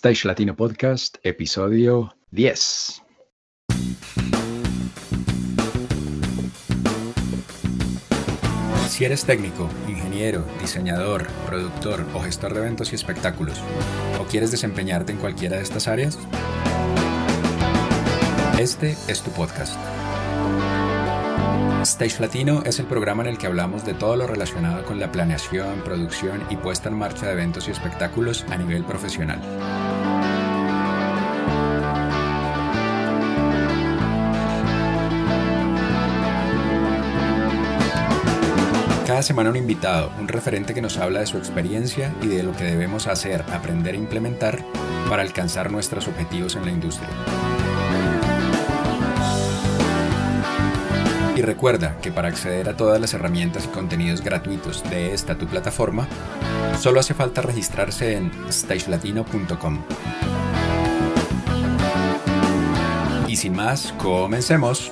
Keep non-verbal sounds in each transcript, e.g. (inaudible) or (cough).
Stage Latino Podcast, episodio 10. Si eres técnico, ingeniero, diseñador, productor o gestor de eventos y espectáculos, o quieres desempeñarte en cualquiera de estas áreas, este es tu podcast. Stage Latino es el programa en el que hablamos de todo lo relacionado con la planeación, producción y puesta en marcha de eventos y espectáculos a nivel profesional. Cada semana un invitado, un referente que nos habla de su experiencia y de lo que debemos hacer, aprender e implementar para alcanzar nuestros objetivos en la industria. Y recuerda que para acceder a todas las herramientas y contenidos gratuitos de esta tu plataforma, solo hace falta registrarse en stagelatino.com. Y sin más, comencemos.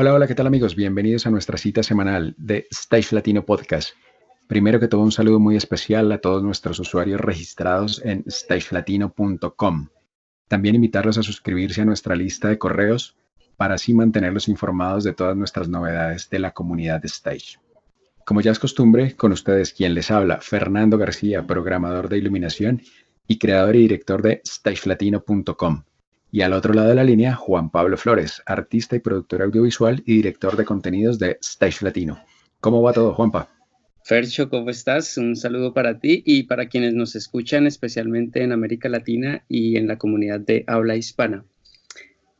Hola, hola, ¿qué tal amigos? Bienvenidos a nuestra cita semanal de Stage Latino Podcast. Primero que todo, un saludo muy especial a todos nuestros usuarios registrados en stagelatino.com. También invitarlos a suscribirse a nuestra lista de correos para así mantenerlos informados de todas nuestras novedades de la comunidad de Stage. Como ya es costumbre, con ustedes quien les habla, Fernando García, programador de iluminación y creador y director de stagelatino.com. Y al otro lado de la línea, Juan Pablo Flores, artista y productor audiovisual y director de contenidos de Stage Latino. ¿Cómo va todo, Juanpa? Fercho, ¿cómo estás? Un saludo para ti y para quienes nos escuchan, especialmente en América Latina y en la comunidad de habla hispana.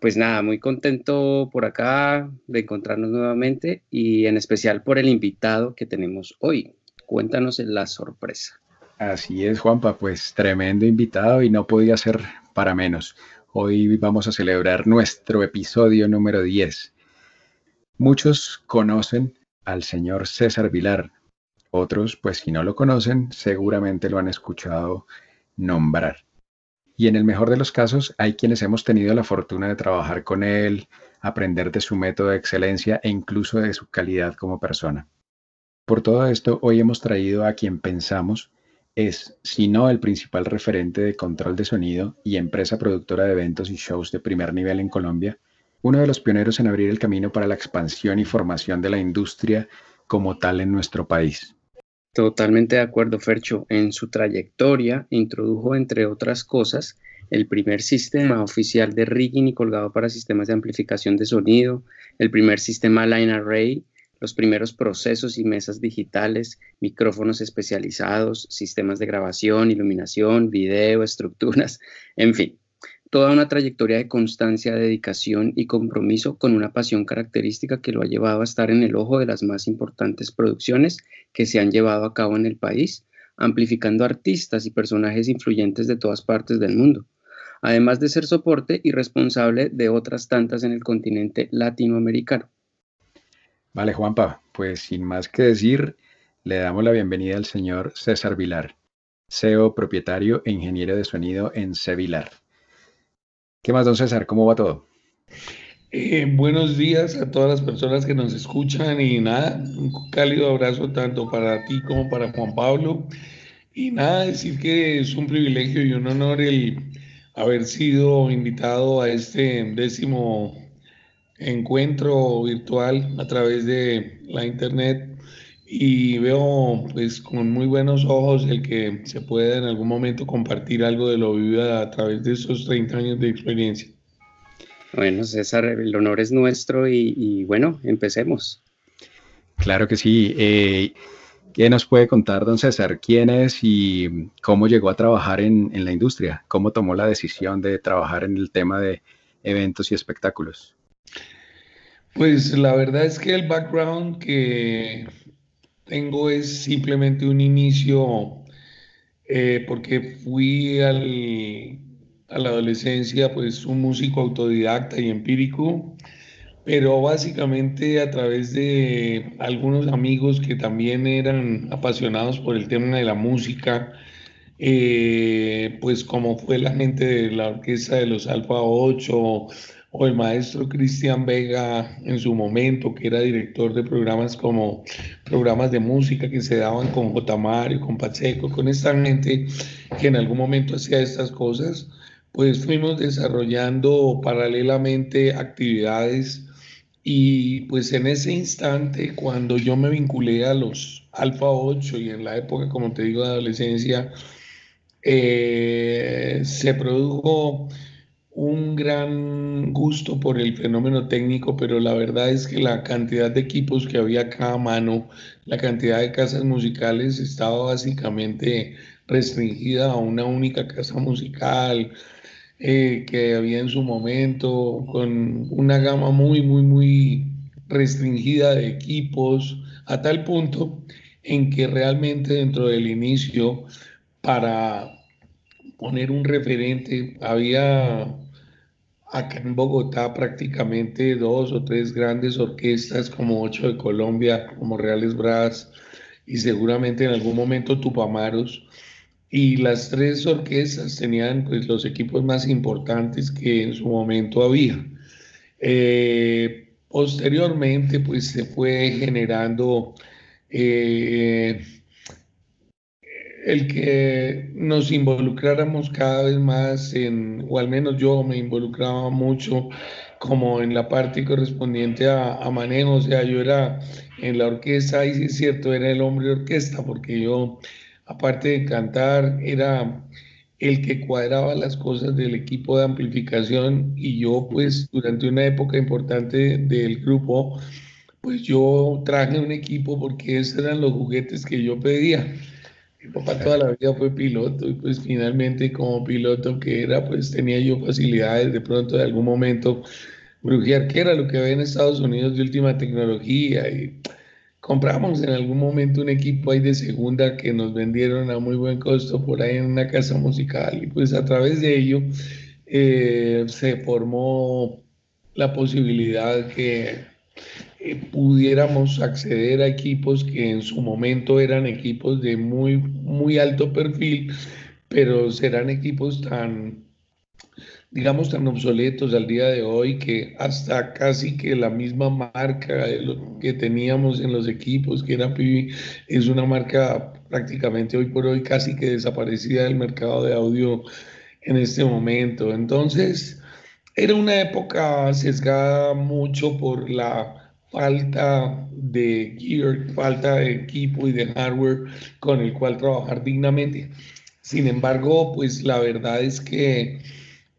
Pues nada, muy contento por acá de encontrarnos nuevamente y en especial por el invitado que tenemos hoy. Cuéntanos la sorpresa. Así es, Juanpa, pues tremendo invitado y no podía ser para menos. Hoy vamos a celebrar nuestro episodio número 10. Muchos conocen al señor César Vilar, otros, pues si no lo conocen, seguramente lo han escuchado nombrar. Y en el mejor de los casos, hay quienes hemos tenido la fortuna de trabajar con él, aprender de su método de excelencia e incluso de su calidad como persona. Por todo esto, hoy hemos traído a quien pensamos es, si no el principal referente de control de sonido y empresa productora de eventos y shows de primer nivel en Colombia, uno de los pioneros en abrir el camino para la expansión y formación de la industria como tal en nuestro país. Totalmente de acuerdo, Fercho. En su trayectoria introdujo, entre otras cosas, el primer sistema oficial de rigging y colgado para sistemas de amplificación de sonido, el primer sistema Line Array, los primeros procesos y mesas digitales, micrófonos especializados, sistemas de grabación, iluminación, video, (laughs) estructuras, en fin, toda una trayectoria de constancia, dedicación y compromiso con una pasión característica que lo ha llevado a estar en el ojo de las más importantes producciones que se han llevado a cabo en el país, amplificando artistas y personajes influyentes de todas partes del mundo, además de ser soporte y responsable de otras tantas en el continente latinoamericano. Vale, Juanpa, pues sin más que decir, le damos la bienvenida al señor César Vilar, CEO, propietario e ingeniero de sonido en C. Vilar. ¿Qué más, don César? ¿Cómo va todo? Eh, buenos días a todas las personas que nos escuchan y nada, un cálido abrazo tanto para ti como para Juan Pablo. Y nada, decir que es un privilegio y un honor el haber sido invitado a este décimo encuentro virtual a través de la internet y veo pues con muy buenos ojos el que se pueda en algún momento compartir algo de lo vivido a través de esos 30 años de experiencia. Bueno, César, el honor es nuestro y, bueno, empecemos. Claro que sí. Eh, ¿Qué nos puede contar, don César? ¿Quién es y cómo llegó a trabajar en, en la industria? ¿Cómo tomó la decisión de trabajar en el tema de eventos y espectáculos? Pues la verdad es que el background que tengo es simplemente un inicio, eh, porque fui al, a la adolescencia pues un músico autodidacta y empírico, pero básicamente a través de algunos amigos que también eran apasionados por el tema de la música, eh, pues como fue la gente de la orquesta de los Alfa 8 o el maestro Cristian Vega en su momento, que era director de programas como programas de música que se daban con J. Mario, con Pacheco, con esta gente que en algún momento hacía estas cosas, pues fuimos desarrollando paralelamente actividades y pues en ese instante, cuando yo me vinculé a los Alfa 8 y en la época, como te digo, de adolescencia, eh, se produjo un gran gusto por el fenómeno técnico, pero la verdad es que la cantidad de equipos que había a cada mano, la cantidad de casas musicales estaba básicamente restringida a una única casa musical eh, que había en su momento, con una gama muy, muy, muy restringida de equipos, a tal punto en que realmente dentro del inicio, para poner un referente, había acá en Bogotá prácticamente dos o tres grandes orquestas como Ocho de Colombia, como Reales Brass y seguramente en algún momento Tupamaros. Y las tres orquestas tenían pues, los equipos más importantes que en su momento había. Eh, posteriormente pues se fue generando eh, el que nos involucráramos cada vez más en, o al menos yo me involucraba mucho como en la parte correspondiente a, manejo, o sea, yo era en la orquesta, y sí es cierto, era el hombre de orquesta, porque yo, aparte de cantar, era el que cuadraba las cosas del equipo de amplificación y yo pues durante una época importante del grupo, pues yo traje un equipo porque esos eran los juguetes que yo pedía. Papá toda la vida fue piloto y pues finalmente como piloto que era, pues tenía yo facilidades de pronto de algún momento brujear, que era lo que había en Estados Unidos de última tecnología y compramos en algún momento un equipo ahí de segunda que nos vendieron a muy buen costo por ahí en una casa musical y pues a través de ello eh, se formó la posibilidad que eh, pudiéramos acceder a equipos que en su momento eran equipos de muy, muy alto perfil, pero serán equipos tan, digamos, tan obsoletos al día de hoy que hasta casi que la misma marca que teníamos en los equipos, que era Pibi, es una marca prácticamente hoy por hoy casi que desaparecida del mercado de audio en este momento. Entonces, era una época sesgada mucho por la falta de gear, falta de equipo y de hardware con el cual trabajar dignamente. Sin embargo, pues la verdad es que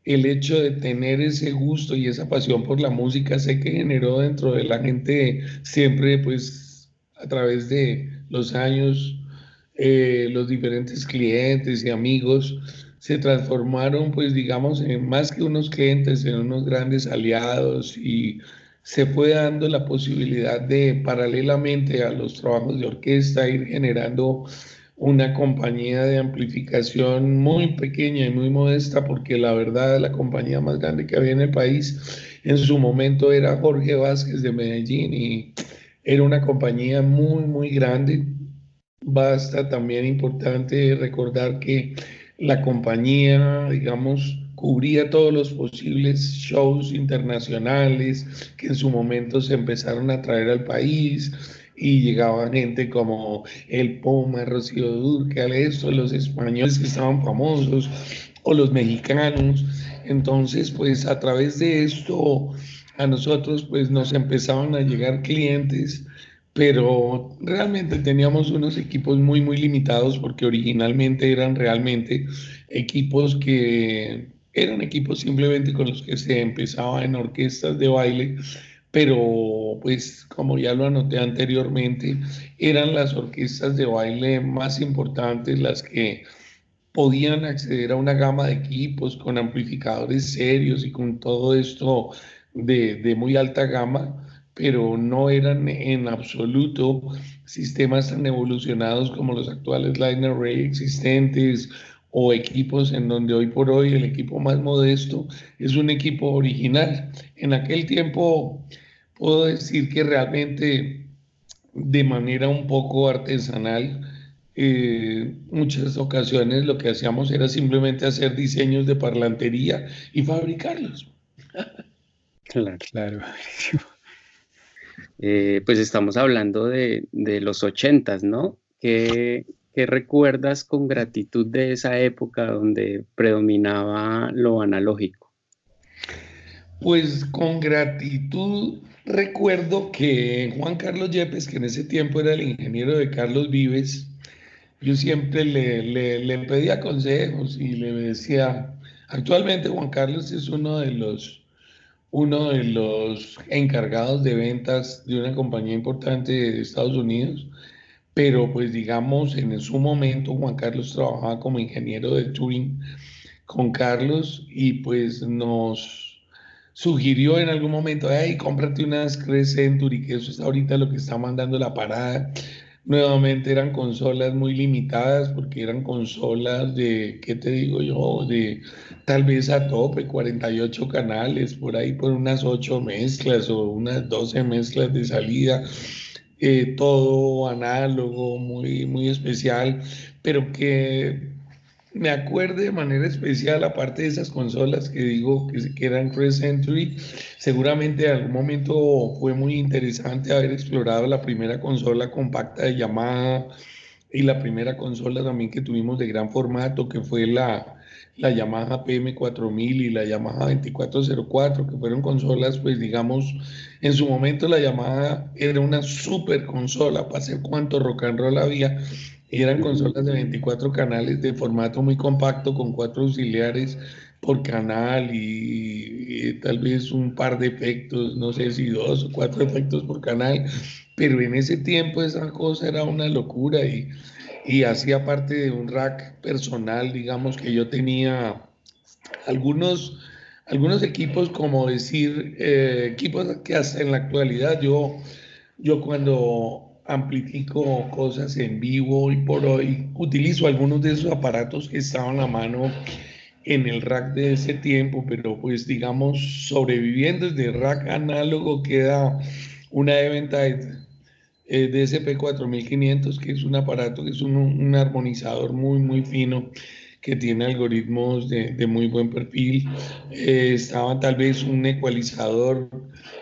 el hecho de tener ese gusto y esa pasión por la música sé que generó dentro de la gente siempre, pues a través de los años, eh, los diferentes clientes y amigos se transformaron, pues digamos, en más que unos clientes, en unos grandes aliados y se fue dando la posibilidad de, paralelamente a los trabajos de orquesta, ir generando una compañía de amplificación muy pequeña y muy modesta, porque la verdad la compañía más grande que había en el país en su momento era Jorge Vázquez de Medellín y era una compañía muy, muy grande. Basta también importante recordar que la compañía, digamos, cubría todos los posibles shows internacionales que en su momento se empezaron a traer al país y llegaban gente como el Poma, Rocío Durcal, esto, los españoles que estaban famosos o los mexicanos. Entonces, pues a través de esto a nosotros pues nos empezaban a llegar clientes, pero realmente teníamos unos equipos muy muy limitados porque originalmente eran realmente equipos que eran equipos simplemente con los que se empezaba en orquestas de baile, pero pues como ya lo anoté anteriormente, eran las orquestas de baile más importantes las que podían acceder a una gama de equipos con amplificadores serios y con todo esto de, de muy alta gama, pero no eran en absoluto sistemas tan evolucionados como los actuales line array existentes o equipos en donde hoy por hoy el equipo más modesto es un equipo original. En aquel tiempo puedo decir que realmente de manera un poco artesanal, eh, muchas ocasiones lo que hacíamos era simplemente hacer diseños de parlantería y fabricarlos. Claro. claro. Eh, pues estamos hablando de, los ochentas, ¿no? ¿Qué, ¿Qué, recuerdas con gratitud de esa época donde predominaba lo analógico? Pues con gratitud recuerdo que Juan Carlos Yepes, que en ese tiempo era el ingeniero de Carlos Vives, yo siempre le, le, le pedía consejos y le decía, actualmente Juan Carlos es uno de los uno de los encargados de ventas de una compañía importante de Estados Unidos, pero pues digamos en su momento Juan Carlos trabajaba como ingeniero de Turing con Carlos y pues nos sugirió en algún momento, hey, cómprate unas Crest Century, que eso es ahorita lo que está mandando la parada. Nuevamente eran consolas muy limitadas porque eran consolas de, ¿qué te digo yo? De tal vez a tope, 48 canales, por ahí por unas 8 mezclas o unas 12 mezclas de salida, eh, todo análogo, muy, muy especial, pero que me acuerde de manera especial, aparte de esas consolas que digo que, eran Crest Century, seguramente en algún momento fue muy interesante haber explorado la primera consola compacta de Yamaha y la primera consola también que tuvimos de gran formato, que fue la, la Yamaha PM4000 y la Yamaha 2404, que fueron consolas, pues digamos, en su momento la Yamaha era una super consola para hacer cuánto rock and roll había. Eran consolas de 24 canales de formato muy compacto con cuatro auxiliares por canal y, tal vez un par de efectos, no sé si dos o cuatro efectos por canal, pero en ese tiempo esa cosa era una locura y, y hacía parte de un rack personal, digamos que yo tenía algunos, algunos equipos, como decir, eh, equipos que hasta en la actualidad yo, yo cuando amplifico cosas en vivo y por hoy utilizo algunos de esos aparatos que estaban a mano en el rack de ese tiempo, pero pues digamos sobreviviendo desde rack análogo queda una Eventide eh, DSP 4500 que es un aparato que es un, un armonizador muy muy fino que tiene algoritmos de, muy buen perfil. Eh, estaba tal vez un ecualizador,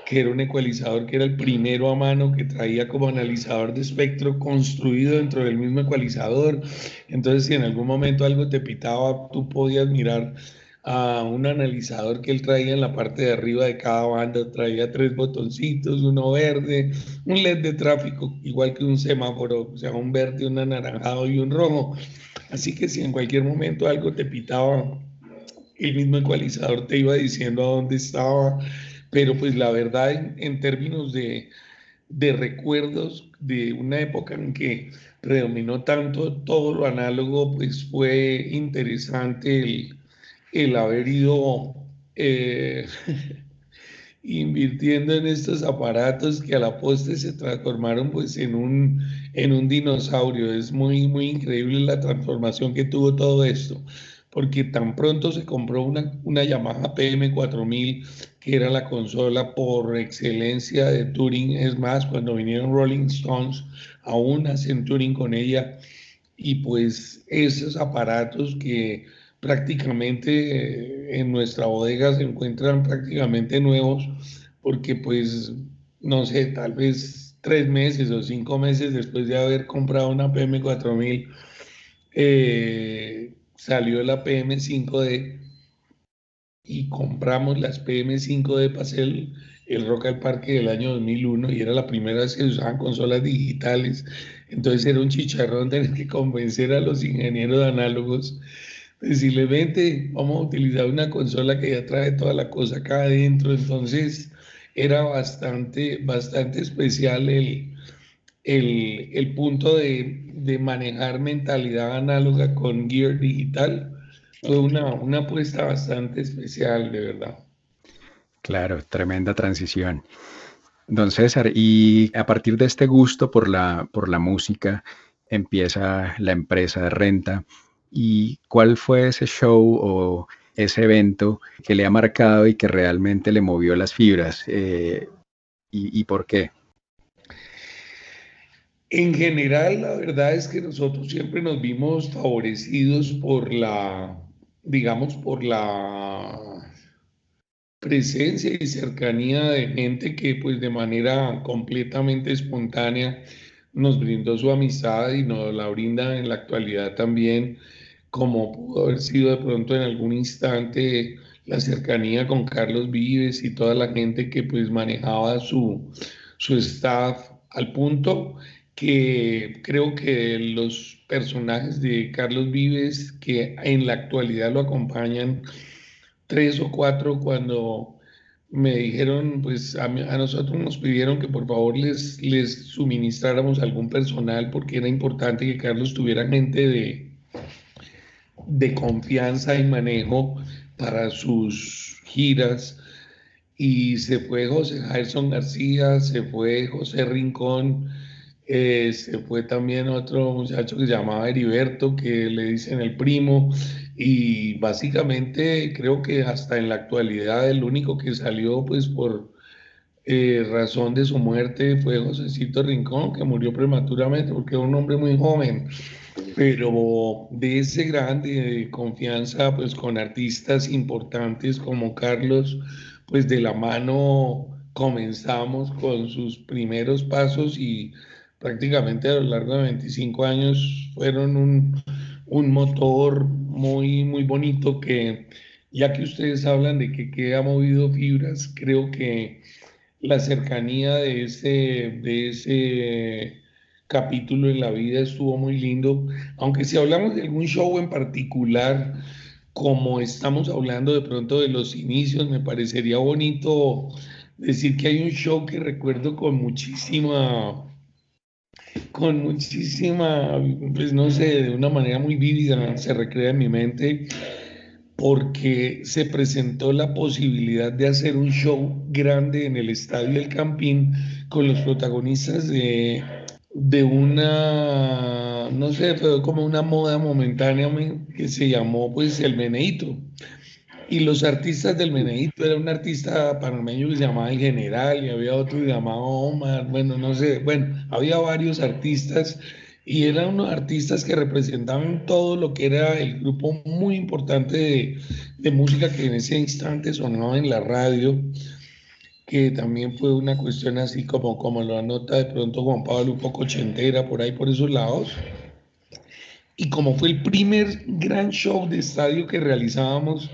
que era un ecualizador que era el primero a mano, que traía como analizador de espectro construido dentro del mismo ecualizador. Entonces, si en algún momento algo te pitaba, tú podías mirar a un analizador que él traía en la parte de arriba de cada banda, traía tres botoncitos, uno verde, un LED de tráfico, igual que un semáforo, o sea, un verde, un anaranjado y un rojo. Así que si en cualquier momento algo te pitaba, el mismo ecualizador te iba diciendo a dónde estaba, pero pues la verdad en, términos de, recuerdos de una época en que predominó tanto todo lo análogo, pues fue interesante el, haber ido eh, (laughs) invirtiendo en estos aparatos que a la poste se transformaron pues en un, en un dinosaurio. Es muy, muy increíble la transformación que tuvo todo esto, porque tan pronto se compró una, una Yamaha PM4000, que era la consola por excelencia de Turing. Es más, cuando vinieron Rolling Stones, aún hacen Turing con ella. Y pues esos aparatos que prácticamente eh, en nuestra bodega se encuentran prácticamente nuevos porque pues no sé, tal vez tres meses o cinco meses después de haber comprado una PM4000 eh, salió la PM5D y compramos las PM5D para hacer el, Rock al Parque del año 2001 y era la primera vez que usaban consolas digitales. Entonces era un chicharrón tener que convencer a los ingenieros de análogos decirle, vente, vamos a utilizar una consola que ya trae toda la cosa acá adentro. Entonces era bastante, bastante especial el, el, punto de, manejar mentalidad análoga con gear digital. Fue una, una apuesta bastante especial, de verdad. Claro, tremenda transición. Don César, y a partir de este gusto por la, por la música, empieza la empresa de renta y cuál fue ese show o ese evento que le ha marcado y que realmente le movió las fibras eh, y, por qué. En general, la verdad es que nosotros siempre nos vimos favorecidos por la, digamos, por la presencia y cercanía de gente que pues de manera completamente espontánea nos brindó su amistad y nos la brinda en la actualidad también, como pudo haber sido de pronto en algún instante la cercanía con Carlos Vives y toda la gente que pues manejaba su, su staff al punto que creo que los personajes de Carlos Vives que en la actualidad lo acompañan, tres o cuatro cuando me dijeron, pues a, nosotros nos pidieron que por favor les, les suministráramos algún personal porque era importante que Carlos tuviera gente de, de confianza y manejo para sus giras. Y se fue José Gerson García, se fue José Rincón, eh, se fue también otro muchacho que se llamaba Heriberto, que le dicen el primo, y básicamente creo que hasta en la actualidad el único que salió pues por eh, razón de su muerte fue Josécito Rincón, que murió prematuramente porque era un hombre muy joven, pero de ese grande confianza pues con artistas importantes como Carlos, pues de la mano comenzamos con sus primeros pasos y prácticamente a lo largo de 25 años fueron un, un motor muy, muy bonito que, ya que ustedes hablan de que, que ha movido fibras, creo que la cercanía de ese, de ese capítulo en la vida estuvo muy lindo. Aunque si hablamos de algún show en particular, como estamos hablando de pronto de los inicios, me parecería bonito decir que hay un show que recuerdo con muchísima con muchísima, pues no sé, de una manera muy vívida, se recrea en mi mente, porque se presentó la posibilidad de hacer un show grande en el Estadio del Campín con los protagonistas de, de una, no sé, fue como una moda momentánea que se llamó pues el Meneito. Y los artistas del Meneito, era un artista panameño que se llamaba El General y había otro que se llamaba Omar, bueno, no sé, bueno, había varios artistas y eran unos artistas que representaban todo lo que era el grupo muy importante de, de música que en ese instante sonaba en la radio, que también fue una cuestión así como, como lo anota de pronto Juan Pablo, un poco ochentera, por ahí por esos lados. Y como fue el primer gran show de estadio que realizábamos,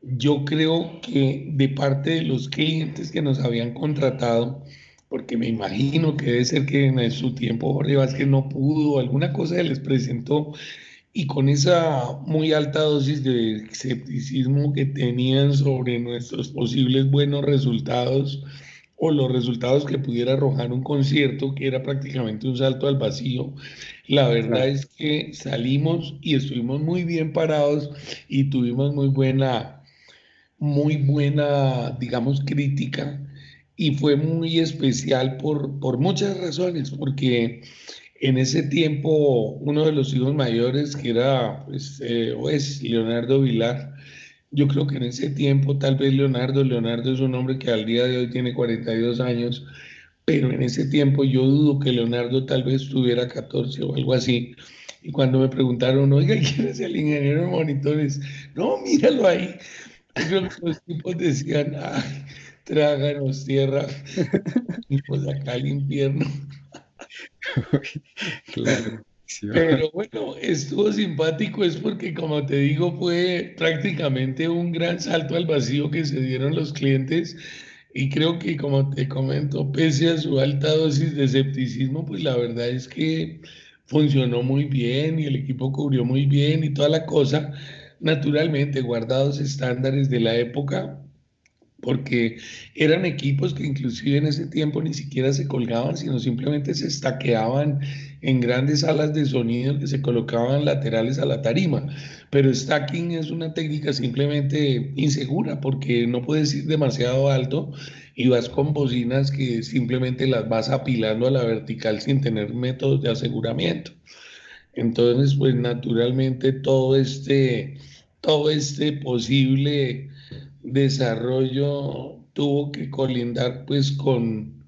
yo creo que de parte de los clientes que nos habían contratado, porque me imagino que debe ser que en su tiempo Jorge Vázquez no pudo, alguna cosa se les presentó, y con esa muy alta dosis de escepticismo que tenían sobre nuestros posibles buenos resultados o los resultados que pudiera arrojar un concierto, que era prácticamente un salto al vacío, la verdad es que salimos y estuvimos muy bien parados y tuvimos muy buena muy buena, digamos, crítica. Y fue muy especial por, por muchas razones, porque en ese tiempo uno de los hijos mayores, que era, pues, eh, o es Leonardo Vilar, yo creo que en ese tiempo tal vez Leonardo, Leonardo es un hombre que al día de hoy tiene 42 años, pero en ese tiempo yo dudo que Leonardo tal vez tuviera 14 o algo así. Y cuando me preguntaron, oiga, ¿quién es el ingeniero de monitores? No, míralo ahí los tipos decían, ay, tráganos tierra, (laughs) y pues acá al infierno. (laughs) claro. Pero bueno, estuvo simpático, es porque como te digo, fue prácticamente un gran salto al vacío que se dieron los clientes y creo que como te comento, pese a su alta dosis de escepticismo, pues la verdad es que funcionó muy bien y el equipo cubrió muy bien y toda la cosa naturalmente guardados estándares de la época, porque eran equipos que inclusive en ese tiempo ni siquiera se colgaban, sino simplemente se estaqueaban en grandes salas de sonido que se colocaban laterales a la tarima. Pero stacking es una técnica simplemente insegura porque no puedes ir demasiado alto y vas con bocinas que simplemente las vas apilando a la vertical sin tener métodos de aseguramiento. Entonces, pues naturalmente todo este todo este posible desarrollo tuvo que colindar pues con,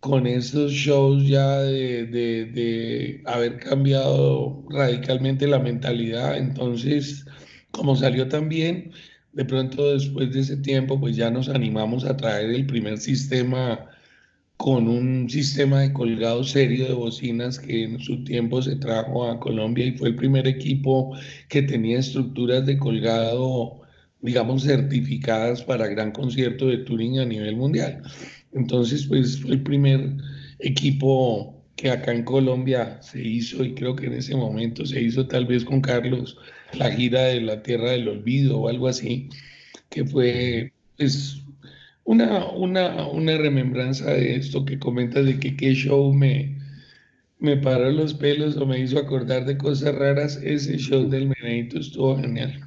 con esos shows ya de, de, haber cambiado radicalmente la mentalidad. Entonces, como salió también, de pronto después de ese tiempo, pues ya nos animamos a traer el primer sistema con un sistema de colgado serio de bocinas que en su tiempo se trajo a Colombia y fue el primer equipo que tenía estructuras de colgado, digamos, certificadas para gran concierto de Turing a nivel mundial. Entonces, pues fue el primer equipo que acá en Colombia se hizo y creo que en ese momento se hizo tal vez con Carlos la gira de la Tierra del Olvido o algo así, que fue pues, una, una, una remembranza de esto que comentas de que qué show me, me paró los pelos o me hizo acordar de cosas raras, ese show del Meneito estuvo genial.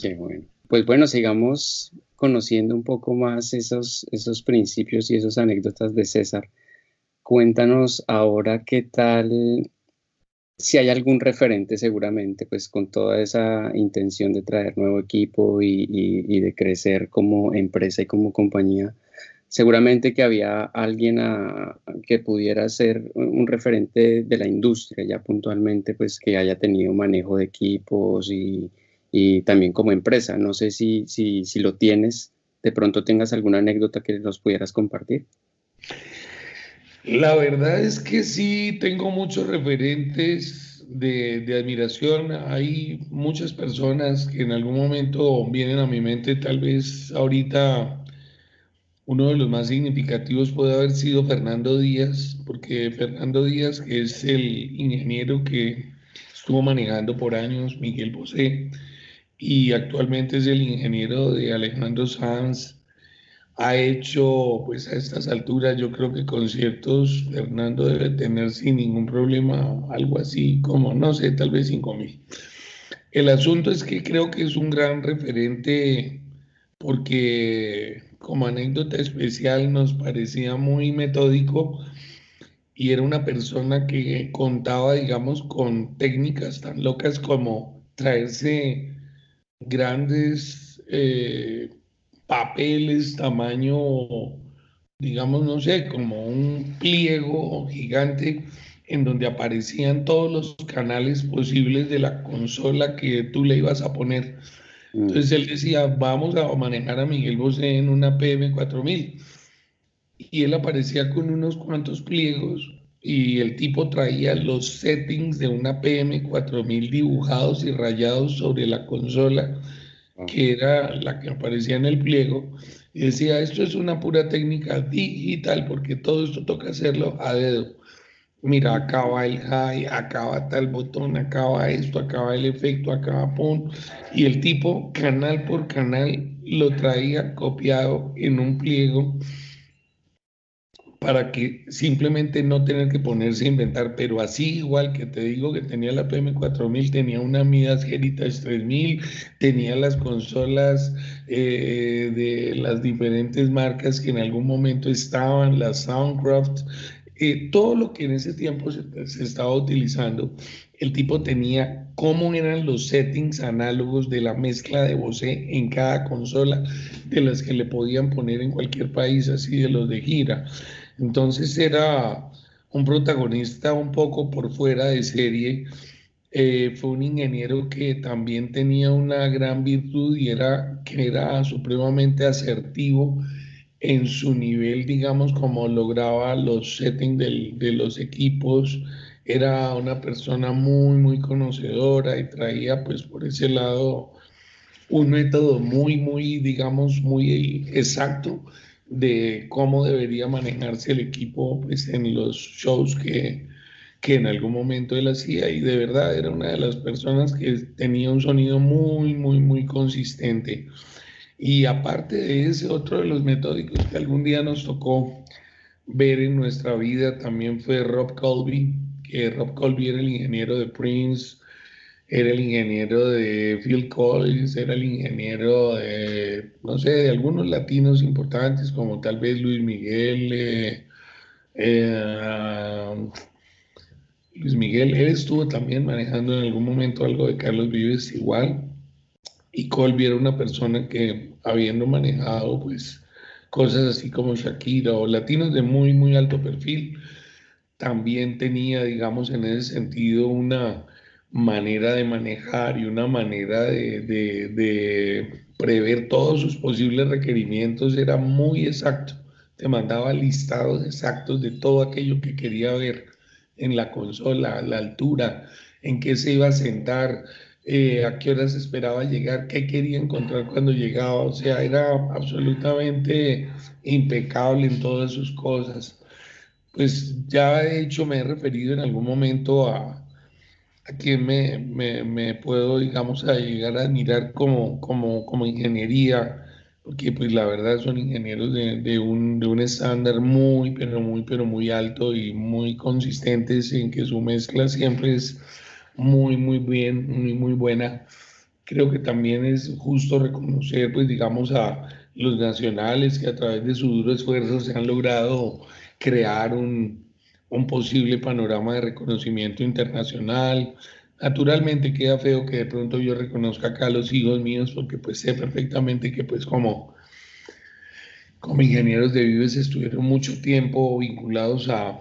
Qué bueno. Pues bueno, sigamos conociendo un poco más esos, esos principios y esas anécdotas de César. Cuéntanos ahora qué tal si hay algún referente seguramente, pues con toda esa intención de traer nuevo equipo y, de crecer como empresa y como compañía, seguramente que había alguien que pudiera ser un referente de la industria ya puntualmente, pues que haya tenido manejo de equipos y, también como empresa. No sé si, si, si lo tienes, de pronto tengas alguna anécdota que nos pudieras compartir. La verdad es que sí, tengo muchos referentes de, admiración. Hay muchas personas que en algún momento vienen a mi mente, tal vez ahorita uno de los más significativos puede haber sido Fernando Díaz, porque Fernando Díaz, es el ingeniero que estuvo manejando por años Miguel Bosé, y actualmente es el ingeniero de Alejandro Sanz ha hecho, pues a estas alturas, yo creo que conciertos Fernando debe tener sin ningún problema algo así como, no sé, tal vez 5 mil. El asunto es que creo que es un gran referente porque como anécdota especial nos parecía muy metódico y era una persona que contaba, digamos, con técnicas tan locas como traerse grandes eh, papeles tamaño, digamos, no sé, como un pliego gigante en donde aparecían todos los canales posibles de la consola que tú le ibas a poner. Mm. Entonces él decía, vamos a manejar a Miguel Bosé en una PM4000. Y él aparecía con unos cuantos pliegos y el tipo traía los settings de una PM4000 dibujados y rayados sobre la consola que era la que aparecía en el pliego, y decía, esto es una pura técnica digital, porque todo esto toca hacerlo a dedo. Mira, acá va el high, acá va tal botón, acá va esto, acá va el efecto, acá va pum. Y el tipo, canal por canal, lo traía copiado en un pliego para que simplemente no tener que ponerse a inventar, pero así igual que te digo que tenía la PM4000, tenía una Midas Heritage 3000, tenía las consolas eh, de las diferentes marcas que en algún momento estaban, las Soundcraft, eh, todo lo que en ese tiempo se, estaba utilizando, el tipo tenía cómo eran los settings análogos de la mezcla de Bose en cada consola de las que le podían poner en cualquier país, así de los de gira. Entonces era un protagonista un poco por fuera de serie. Eh, fue un ingeniero que también tenía una gran virtud y era que era supremamente asertivo en su nivel, digamos, como lograba los settings de los equipos. Era una persona muy, muy conocedora y traía pues por ese lado un método muy, muy, digamos, muy exacto de cómo debería manejarse el equipo pues, en los shows que, que en algún momento él hacía y de verdad era una de las personas que tenía un sonido muy, muy, muy consistente. Y aparte de ese, otro de los metódicos que algún día nos tocó ver en nuestra vida también fue Rob Colby, que Rob Colby era el ingeniero de Prince, era el ingeniero de Phil Collins, era el ingeniero de, no sé, de algunos latinos importantes como tal vez Luis Miguel. Eh, eh, Luis Miguel, él estuvo también manejando en algún momento algo de Carlos Vives igual. Y Colby era una persona que habiendo manejado pues cosas así como Shakira o latinos de muy, muy alto perfil, también tenía, digamos, en ese sentido una manera de manejar y una manera de, de prever todos sus posibles requerimientos era muy exacto. Te mandaba listados exactos de todo aquello que quería ver en la consola, la altura, en qué se iba a sentar, eh, a qué horas esperaba llegar, qué quería encontrar cuando llegaba. O sea, era absolutamente impecable en todas sus cosas. Pues ya de hecho me he referido en algún momento a, a quien me, me, me, puedo, digamos, a llegar a admirar como, como, como ingeniería, porque pues la verdad son ingenieros de, de, un, de un estándar muy, pero muy, pero muy alto y muy consistentes en que su mezcla siempre es muy, muy bien, muy, muy buena. Creo que también es justo reconocer, pues digamos, a los nacionales que a través de su duro esfuerzo se han logrado crear un, un posible panorama de reconocimiento internacional. Naturalmente queda feo que de pronto yo reconozca acá a los hijos míos porque pues sé perfectamente que pues como, como ingenieros de Vives estuvieron mucho tiempo vinculados a,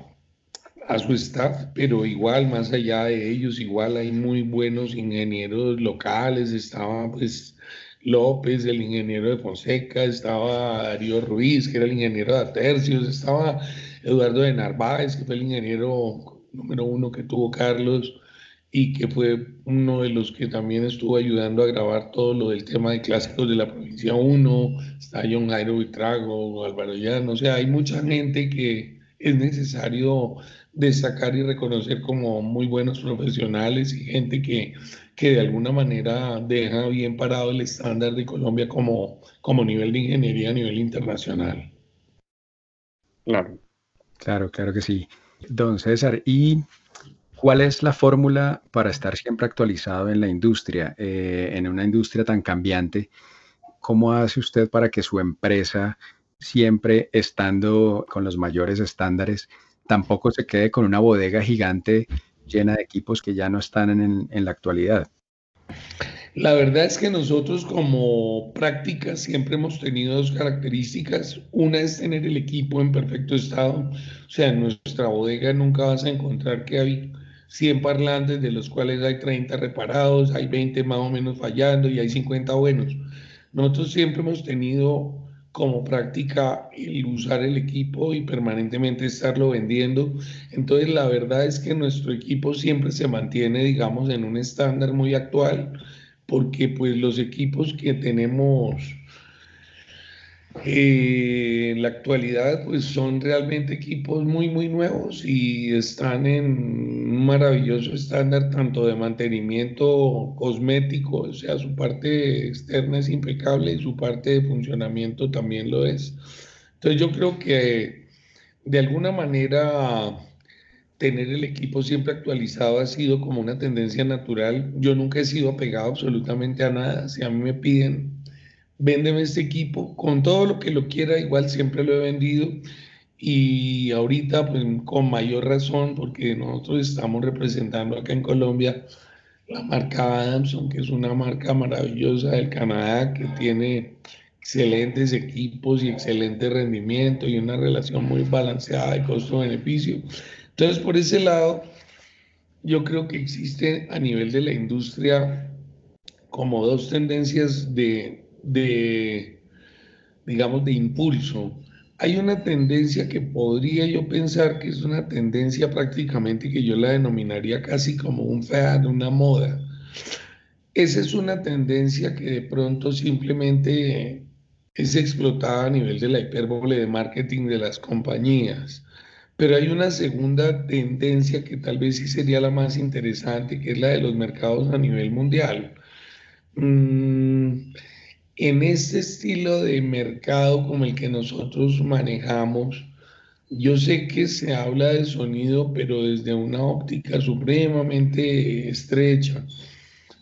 a su staff, pero igual, más allá de ellos, igual hay muy buenos ingenieros locales, estaba pues López, el ingeniero de Fonseca, estaba Darío Ruiz, que era el ingeniero de Atercios, estaba Eduardo de Narváez, que fue el ingeniero número uno que tuvo Carlos y que fue uno de los que también estuvo ayudando a grabar todo lo del tema de clásicos de la provincia 1, está John Jairo Vitrago, Álvaro Llano, o sea, hay mucha gente que es necesario destacar y reconocer como muy buenos profesionales y gente que, que de alguna manera deja bien parado el estándar de Colombia como, como nivel de ingeniería a nivel internacional. Claro. Claro, claro que sí. Don César, ¿y cuál es la fórmula para estar siempre actualizado en la industria, eh, en una industria tan cambiante? ¿Cómo hace usted para que su empresa, siempre estando con los mayores estándares, tampoco se quede con una bodega gigante llena de equipos que ya no están en, en la actualidad. La verdad es que nosotros como práctica siempre hemos tenido dos características. Una es tener el equipo en perfecto estado. O sea, en nuestra bodega nunca vas a encontrar que hay 100 parlantes, de los cuales hay 30 reparados, hay 20 más o menos fallando y hay 50 buenos. Nosotros siempre hemos tenido como práctica el usar el equipo y permanentemente estarlo vendiendo. Entonces la verdad es que nuestro equipo siempre se mantiene, digamos, en un estándar muy actual, porque pues los equipos que tenemos eh, en la actualidad pues son realmente equipos muy muy nuevos y están en un maravilloso estándar tanto de mantenimiento cosmético, o sea, su parte externa es impecable y su parte de funcionamiento también lo es. Entonces yo creo que de alguna manera tener el equipo siempre actualizado ha sido como una tendencia natural. Yo nunca he sido apegado absolutamente a nada. Si a mí me piden véndeme este equipo con todo lo que lo quiera, igual siempre lo he vendido y ahorita pues con mayor razón porque nosotros estamos representando acá en Colombia la marca Adamson, que es una marca maravillosa del Canadá que tiene excelentes equipos y excelente rendimiento y una relación muy balanceada de costo-beneficio. Entonces, por ese lado, yo creo que existe a nivel de la industria como dos tendencias de, de, digamos, de impulso. Hay una tendencia que podría yo pensar que es una tendencia prácticamente que yo la denominaría casi como un fad, una moda. Esa es una tendencia que de pronto simplemente es explotada a nivel de la hipérbole de marketing de las compañías. Pero hay una segunda tendencia que tal vez sí sería la más interesante, que es la de los mercados a nivel mundial. Mm, en este estilo de mercado como el que nosotros manejamos, yo sé que se habla de sonido, pero desde una óptica supremamente estrecha.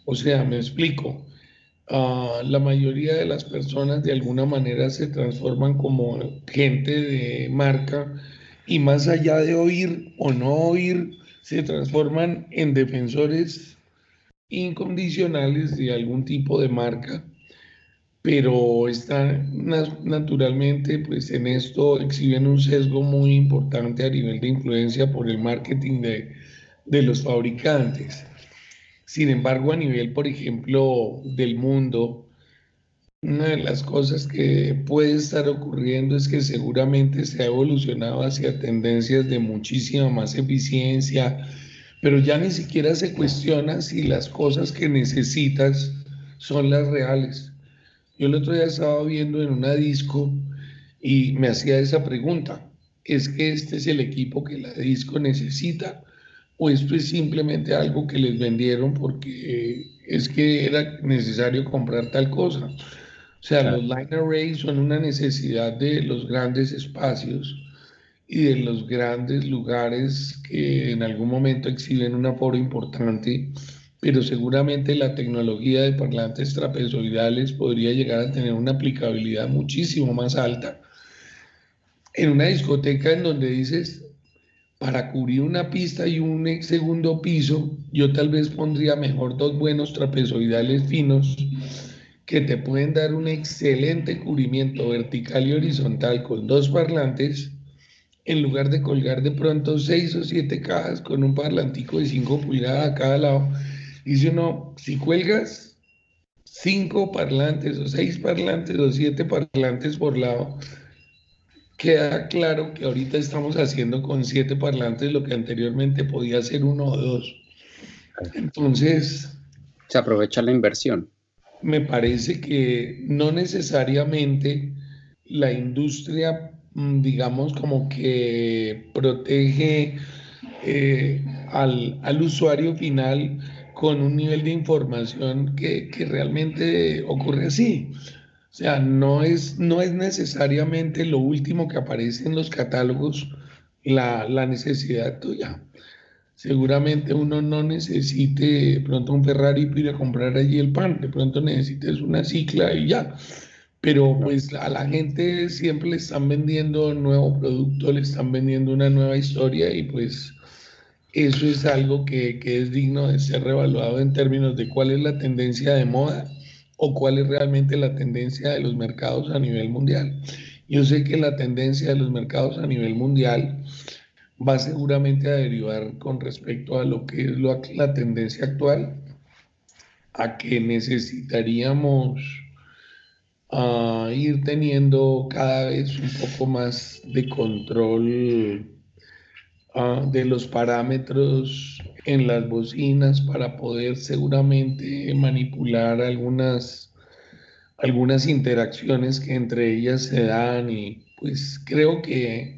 O sea, me explico. Ah, la mayoría de las personas de alguna manera se transforman como gente de marca y más allá de oír o no oír, se transforman en defensores incondicionales de algún tipo de marca pero están naturalmente, pues en esto exhiben un sesgo muy importante a nivel de influencia por el marketing de, de los fabricantes. Sin embargo, a nivel, por ejemplo, del mundo, una de las cosas que puede estar ocurriendo es que seguramente se ha evolucionado hacia tendencias de muchísima más eficiencia, pero ya ni siquiera se cuestiona si las cosas que necesitas son las reales. Yo el otro día estaba viendo en una disco y me hacía esa pregunta, ¿es que este es el equipo que la disco necesita? ¿O esto es simplemente algo que les vendieron porque es que era necesario comprar tal cosa? O sea, los line arrays son una necesidad de los grandes espacios y de los grandes lugares que en algún momento exhiben un aforo importante, pero seguramente la tecnología de parlantes trapezoidales podría llegar a tener una aplicabilidad muchísimo más alta. En una discoteca en donde dices, para cubrir una pista y un segundo piso, yo tal vez pondría mejor dos buenos trapezoidales finos que te pueden dar un excelente cubrimiento vertical y horizontal con dos parlantes, en lugar de colgar de pronto seis o siete cajas con un parlantico de 5 pulgadas a cada lado. Dice uno, si cuelgas cinco parlantes o seis parlantes o siete parlantes por lado, queda claro que ahorita estamos haciendo con siete parlantes lo que anteriormente podía ser uno o dos. Entonces... Se aprovecha la inversión me parece que no necesariamente la industria, mm, digamos, como que protege eh, al, usuario final con un nivel de información que, realmente ocurre así. O sea, no es, no es necesariamente lo último que aparece en los catálogos la, la necesidad tuya seguramente uno no necesite pronto un Ferrari para ir a comprar allí el pan, de pronto necesites una cicla y ya. Pero pues a la gente siempre le están vendiendo un nuevo producto, le están vendiendo una nueva historia y pues eso es algo que, que es digno de ser revaluado en términos de cuál es la tendencia de moda o cuál es realmente la tendencia de los mercados a nivel mundial. Yo sé que la tendencia de los mercados a nivel mundial va seguramente a derivar con respecto a lo que es la tendencia actual, a que necesitaríamos ah, ir teniendo cada vez un poco más de control ah, de los parámetros en las bocinas para poder seguramente manipular algunas algunas interacciones que entre ellas se dan y pues creo que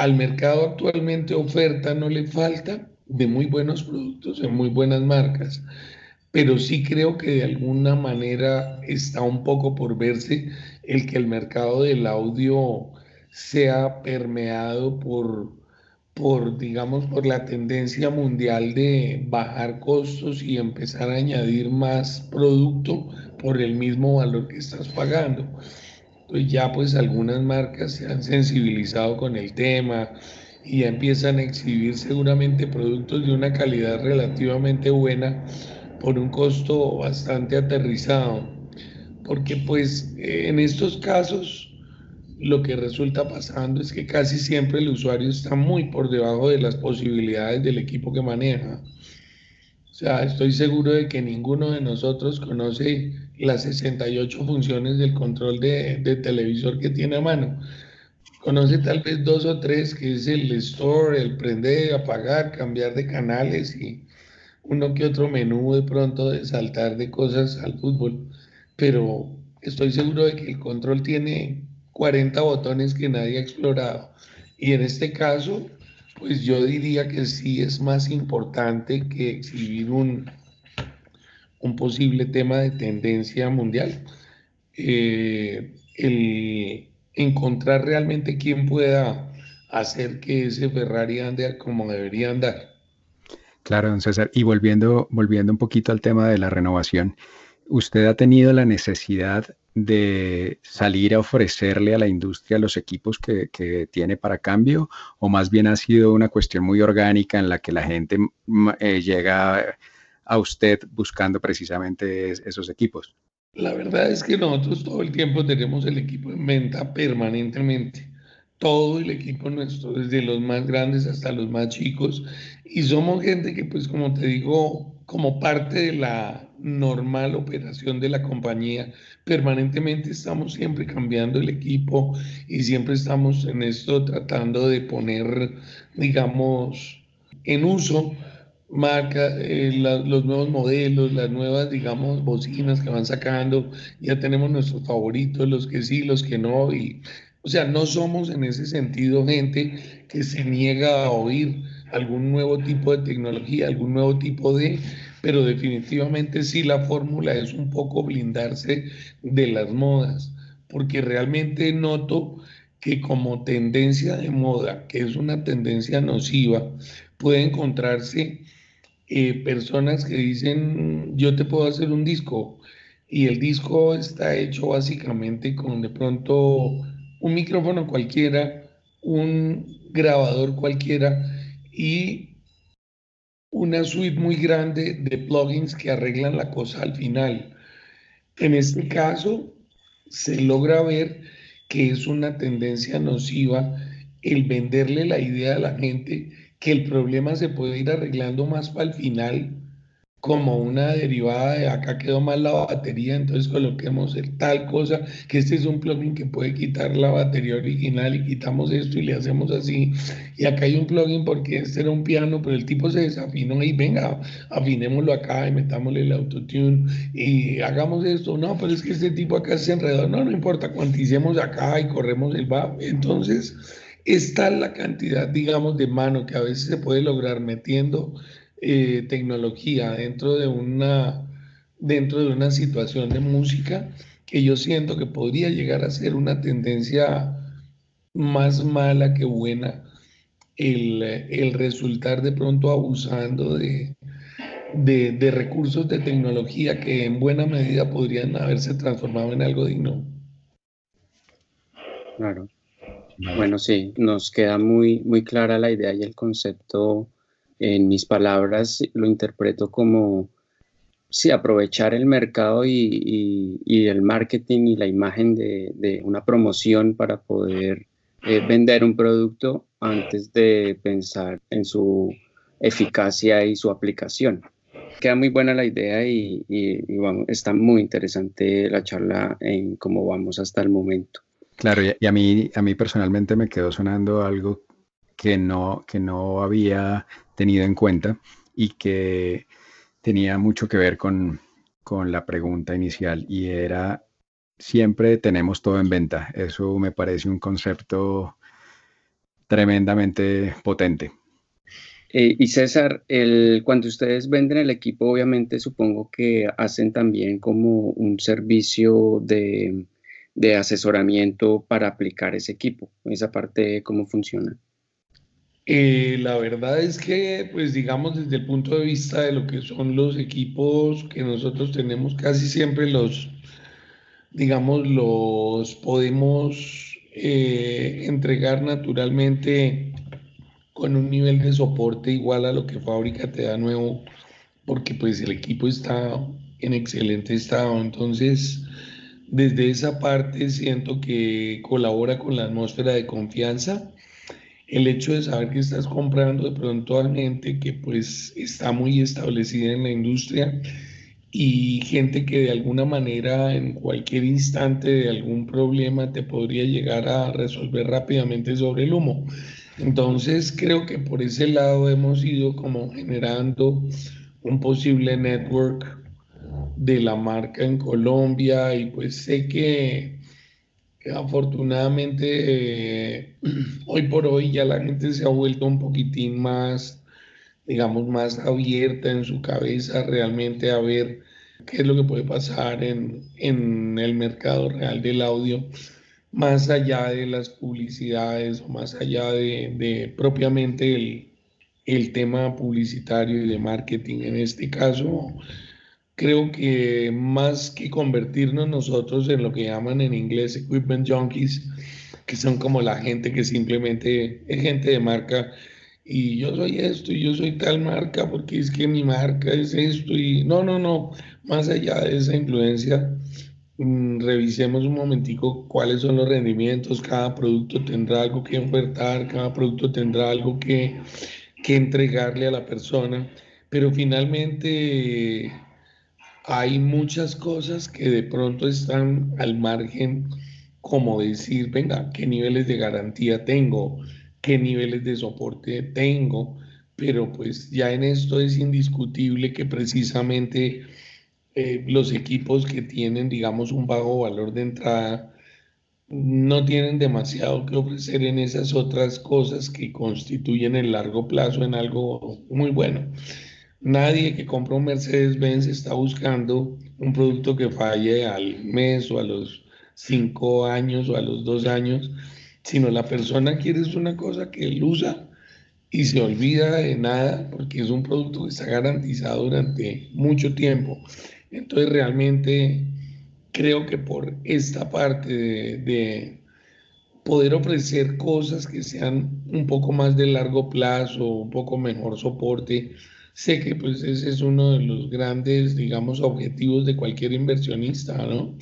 al mercado actualmente oferta no le falta de muy buenos productos, de muy buenas marcas, pero sí creo que de alguna manera está un poco por verse el que el mercado del audio sea permeado por, por, digamos, por la tendencia mundial de bajar costos y empezar a añadir más producto por el mismo valor que estás pagando pues ya pues algunas marcas se han sensibilizado con el tema y ya empiezan a exhibir seguramente productos de una calidad relativamente buena por un costo bastante aterrizado. Porque pues en estos casos lo que resulta pasando es que casi siempre el usuario está muy por debajo de las posibilidades del equipo que maneja. Sea, estoy seguro de que ninguno de nosotros conoce las 68 funciones del control de, televisor que tiene a mano. Conoce tal vez dos o tres, que es el store, el prender, apagar, cambiar de canales y uno que otro menú de pronto de saltar de cosas al fútbol. Pero estoy seguro de que el control tiene 40 botones que nadie ha explorado. Y en este caso, pues yo diría que sí es más importante que exhibir un, un posible tema de tendencia mundial. Eh, el encontrar realmente quién pueda hacer que ese Ferrari ande como debería andar. Claro, don César. Y volviendo, volviendo un poquito al tema de la renovación, ¿usted ha tenido la necesidad de salir a ofrecerle a la industria los equipos que, que, tiene para cambio o más bien ha sido una cuestión muy orgánica en la que la gente mm, eh, llega a usted buscando precisamente esos equipos? La verdad es que nosotros todo el tiempo tenemos el equipo en venta permanentemente. Todo el equipo nuestro, desde los más grandes hasta los más chicos. Y somos gente que, pues como te digo, como parte de la normal operación de la compañía. Permanentemente estamos siempre cambiando el equipo y siempre estamos en esto tratando de poner, digamos, en uso marca, eh, los nuevos modelos, las nuevas, digamos, bocinas que van sacando. Ya tenemos nuestros favoritos, los que sí, los que no. Y, o sea, no somos en ese sentido gente que se niega a oír algún nuevo tipo de tecnología, algún nuevo tipo de, pero definitivamente sí la fórmula es un poco blindarse de las modas, porque realmente noto que como tendencia de moda, que es una tendencia nociva, puede encontrarse eh, personas que dicen, yo te puedo hacer un disco, y el disco está hecho básicamente con de pronto un micrófono cualquiera, un grabador cualquiera, y una suite muy grande de plugins que arreglan la cosa al final. En este caso, se logra ver que es una tendencia nociva el venderle la idea a la gente que el problema se puede ir arreglando más para el final como una derivada de acá quedó mal la batería, entonces coloquemos el tal cosa, que este es un plugin que puede quitar la batería original y quitamos esto y le hacemos así. Y acá hay un plugin porque este era un piano, pero el tipo se desafinó y venga, afinémoslo acá y metámosle el autotune y hagamos esto. No, pero es que este tipo acá se enredó. No, no importa, cuanticemos acá y corremos el va. Entonces, está la cantidad, digamos, de mano que a veces se puede lograr metiendo eh, tecnología dentro de, una, dentro de una situación de música que yo siento que podría llegar a ser una tendencia más mala que buena el, resultar de pronto abusando de, de, recursos de tecnología que en buena medida podrían haberse transformado en algo digno. Claro. Bueno, sí, nos queda muy, muy clara la idea y el concepto en mis palabras lo interpreto como, sí, aprovechar el mercado y, el marketing y la imagen de, una promoción para poder eh, vender un producto antes de pensar en su eficacia y su aplicación. Queda muy buena la idea y, está muy interesante la charla en cómo vamos hasta el momento. Claro, y a mí, a mí personalmente me quedó sonando algo que no, que no había tenido en cuenta y que tenía mucho que ver con, la pregunta inicial y era, siempre tenemos todo en venta. Eso me parece un concepto tremendamente potente. Eh, y César, el, cuando ustedes venden el equipo, obviamente supongo que hacen también como un servicio de, de asesoramiento para aplicar ese equipo. Esa parte, ¿cómo funciona? Eh, la verdad es que, pues digamos, desde el punto de vista de lo que son los equipos que nosotros tenemos, casi siempre los, digamos, los podemos eh, entregar naturalmente con un nivel de soporte igual a lo que fábrica te da nuevo, porque pues el equipo está en excelente estado. Entonces, desde esa parte siento que colabora con la atmósfera de confianza el hecho de saber que estás comprando de pronto a gente que pues está muy establecida en la industria y gente que de alguna manera en cualquier instante de algún problema te podría llegar a resolver rápidamente sobre el humo. Entonces creo que por ese lado hemos ido como generando un posible network de la marca en Colombia y pues sé que afortunadamente eh, (clears throat) hoy por hoy ya la gente se ha vuelto un poquitín más, digamos, más abierta en su cabeza realmente a ver qué es lo que puede pasar en, el mercado real del audio, más allá de las publicidades o más allá de, propiamente el, el tema publicitario y de marketing. En este caso, creo que más que convertirnos nosotros en lo que llaman en inglés equipment junkies, que son como la gente que simplemente es gente de marca. Y yo soy esto y yo soy tal marca porque es que mi marca es esto y no, no, no, más allá de esa influencia, mm, revisemos un momentico cuáles son los rendimientos, cada producto tendrá algo que ofertar, cada producto tendrá algo que, que entregarle a la persona. Pero finalmente hay muchas cosas que de pronto están al margen, como decir, venga, qué niveles de garantía tengo, qué niveles de soporte tengo, pero pues ya en esto es indiscutible que precisamente eh, los equipos que tienen, digamos, un bajo valor de entrada, no tienen demasiado que ofrecer en esas otras cosas que constituyen el largo plazo en algo muy bueno. Nadie que compra un Mercedes-Benz está buscando un producto que falle al mes o a los cinco años o a los dos años, sino la persona quiere una cosa que él usa y se olvida de nada porque es un producto que está garantizado durante mucho tiempo. Entonces realmente creo que por esta parte de, de poder ofrecer cosas que sean un poco más de largo plazo, un poco mejor soporte, sé que pues ese es uno de los grandes, digamos, objetivos de cualquier inversionista, ¿no?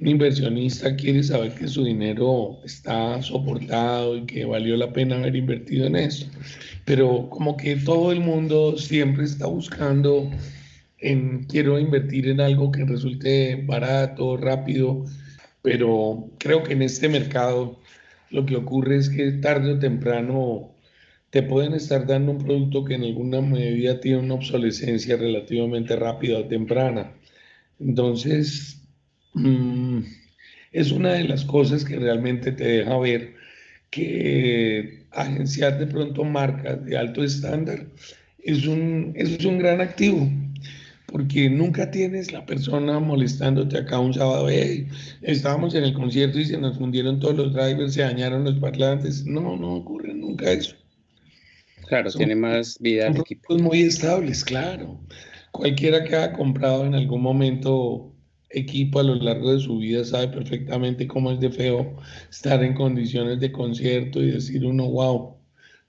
Un inversionista quiere saber que su dinero está soportado y que valió la pena haber invertido en eso. Pero como que todo el mundo siempre está buscando en quiero invertir en algo que resulte barato, rápido, pero creo que en este mercado lo que ocurre es que tarde o temprano te pueden estar dando un producto que en alguna medida tiene una obsolescencia relativamente rápida o temprana. Entonces, mm, es una de las cosas que realmente te deja ver que agenciar de pronto marcas de alto estándar es un, es un gran activo porque nunca tienes la persona molestándote acá un sábado, estábamos en el concierto y se nos fundieron todos los drivers, se dañaron los parlantes. No, no ocurre nunca eso. Claro, tiene más vida el equipo. muy estables, claro. Cualquiera que haya comprado en algún momento equipo a lo largo de su vida sabe perfectamente cómo es de feo estar en condiciones de concierto y decir uno, wow,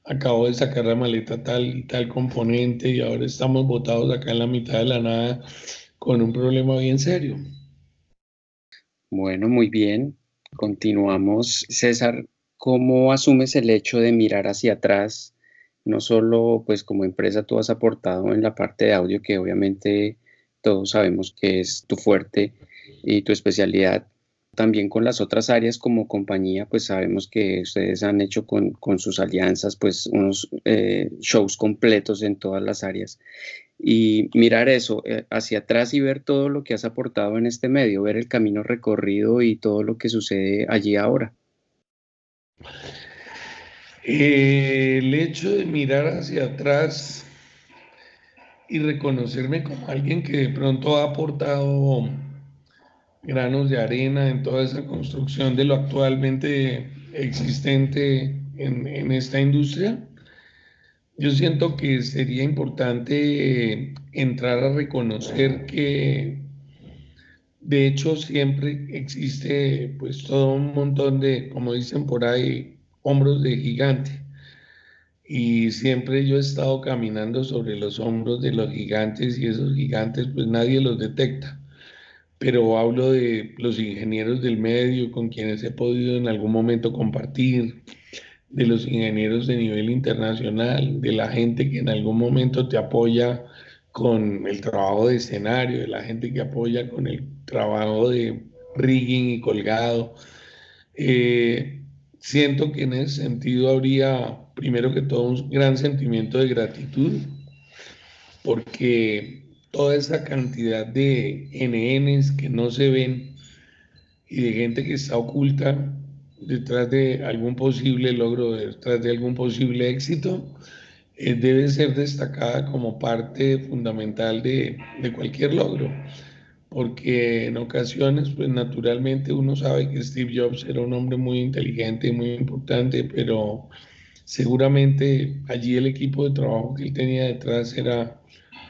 acabo de sacar la maleta tal y tal componente y ahora estamos botados acá en la mitad de la nada con un problema bien serio. Bueno, muy bien. Continuamos. César, ¿cómo asumes el hecho de mirar hacia atrás no solo pues como empresa tú has aportado en la parte de audio que obviamente todos sabemos que es tu fuerte y tu especialidad, también con las otras áreas como compañía, pues sabemos que ustedes han hecho con, sus alianzas pues unos eh, shows completos en todas las áreas. Y mirar eso eh, hacia atrás y ver todo lo que has aportado en este medio, ver el camino recorrido y todo lo que sucede allí ahora. Eh, el hecho de mirar hacia atrás y reconocerme como alguien que de pronto ha aportado granos de arena en toda esa construcción de lo actualmente existente en, en esta industria, yo siento que sería importante entrar a reconocer que de hecho siempre existe pues todo un montón de, como dicen por ahí, hombros de gigante. Y siempre yo he estado caminando sobre los hombros de los gigantes y esos gigantes pues nadie los detecta. Pero hablo de los ingenieros del medio con quienes he podido en algún momento compartir, de los ingenieros de nivel internacional, de la gente que en algún momento te apoya con el trabajo de escenario, de la gente que apoya con el trabajo de rigging y colgado. Eh, Siento que en ese sentido habría, primero que todo, un gran sentimiento de gratitud, porque toda esa cantidad de NNs que no se ven y de gente que está oculta detrás de algún posible logro, detrás de algún posible éxito, eh, debe ser destacada como parte fundamental de, de cualquier logro porque en ocasiones, pues naturalmente uno sabe que Steve Jobs era un hombre muy inteligente, muy importante, pero seguramente allí el equipo de trabajo que él tenía detrás era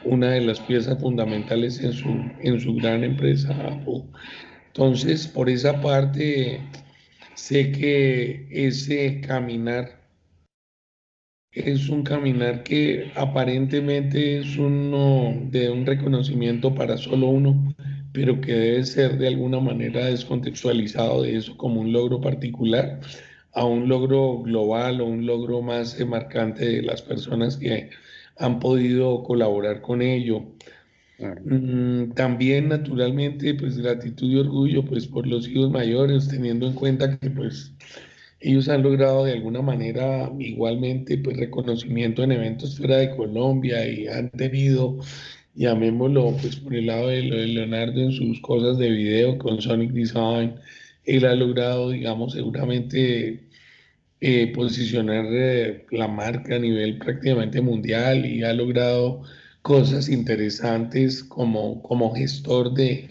una de las piezas fundamentales en su, en su gran empresa. Entonces, por esa parte, sé que ese caminar es un caminar que aparentemente es uno de un reconocimiento para solo uno, pero que debe ser de alguna manera descontextualizado de eso como un logro particular a un logro global o un logro más marcante de las personas que han podido colaborar con ello. Mm, también naturalmente pues gratitud y orgullo pues por los hijos mayores teniendo en cuenta que pues ellos han logrado de alguna manera igualmente pues reconocimiento en eventos fuera de Colombia y han tenido llamémoslo pues por el lado de, Leonardo en sus cosas de video con Sonic Design. Él ha logrado digamos seguramente eh, posicionar eh, la marca a nivel prácticamente mundial y ha logrado cosas interesantes como, como gestor de,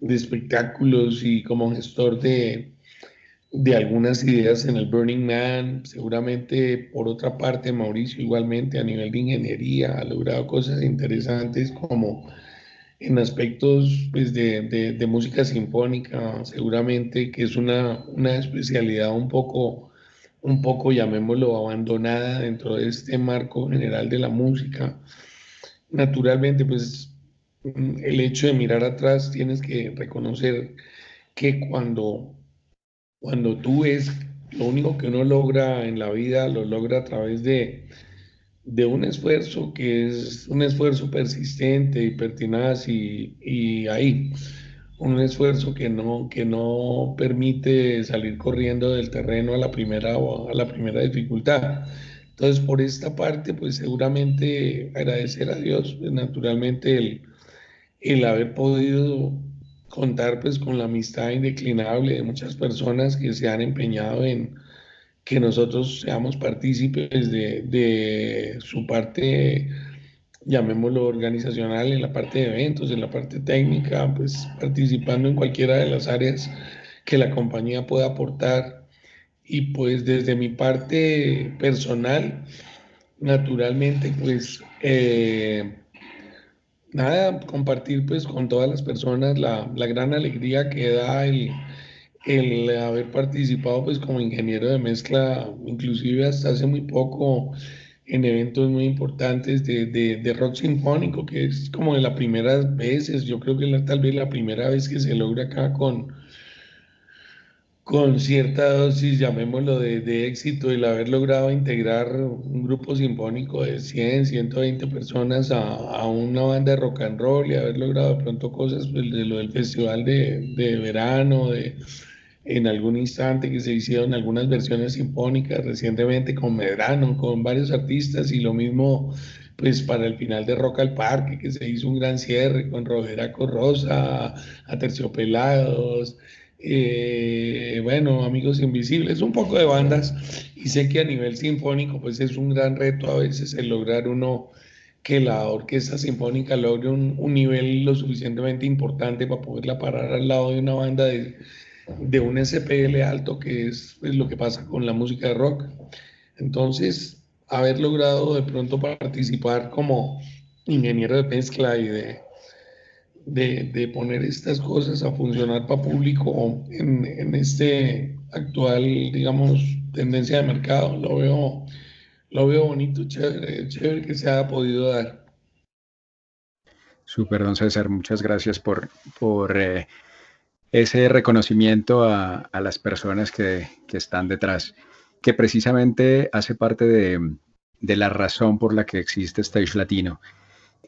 de espectáculos y como gestor de, de algunas ideas en el Burning Man. Seguramente, por otra parte, Mauricio igualmente a nivel de ingeniería ha logrado cosas interesantes como en aspectos pues, de, de, de, música sinfónica, seguramente que es una, una especialidad un poco, un poco, llamémoslo, abandonada dentro de este marco general de la música naturalmente, pues el hecho de mirar atrás tienes que reconocer que cuando, cuando tú ves lo único que uno logra en la vida, lo logra a través de, de un esfuerzo que es un esfuerzo persistente y pertinaz y, y ahí, un esfuerzo que no, que no permite salir corriendo del terreno a la primera, a la primera dificultad. Entonces, por esta parte, pues seguramente agradecer a Dios, pues, naturalmente, el, el haber podido contar pues con la amistad indeclinable de muchas personas que se han empeñado en que nosotros seamos partícipes de, de su parte, llamémoslo organizacional, en la parte de eventos, en la parte técnica, pues participando en cualquiera de las áreas que la compañía pueda aportar. Y pues desde mi parte personal, naturalmente, pues eh, nada, compartir pues con todas las personas la, la gran alegría que da el, el, haber participado pues como ingeniero de mezcla, inclusive hasta hace muy poco en eventos muy importantes de, de, de rock sinfónico, que es como de las primeras veces, yo creo que la, tal vez la primera vez que se logra acá con, con cierta dosis, llamémoslo, de, de, éxito, el haber logrado integrar un grupo sinfónico de 100, 120 personas a, a una banda de rock and roll y haber logrado de pronto cosas pues, de lo del festival de, de, verano, de, en algún instante que se hicieron algunas versiones sinfónicas recientemente con Medrano, con varios artistas y lo mismo pues para el final de Rock al Parque, que se hizo un gran cierre con Roderaco Rosa, a Terciopelados, eh, bueno, Amigos Invisibles, un poco de bandas, y sé que a nivel sinfónico, pues es un gran reto a veces el lograr uno que la orquesta sinfónica logre un, nivel lo suficientemente importante para poderla parar al lado de una banda de, de un SPL alto, que es pues, lo que pasa con la música de rock. Entonces, haber logrado de pronto participar como ingeniero de mezcla y de, de, poner estas cosas a funcionar para público en, en, este actual, digamos, tendencia de mercado. Lo veo, lo veo bonito, chévere, chévere que se haya podido dar. Super, don César, muchas gracias por, por eh, ese reconocimiento a, a las personas que, que, están detrás, que precisamente hace parte de, de la razón por la que existe Stage Latino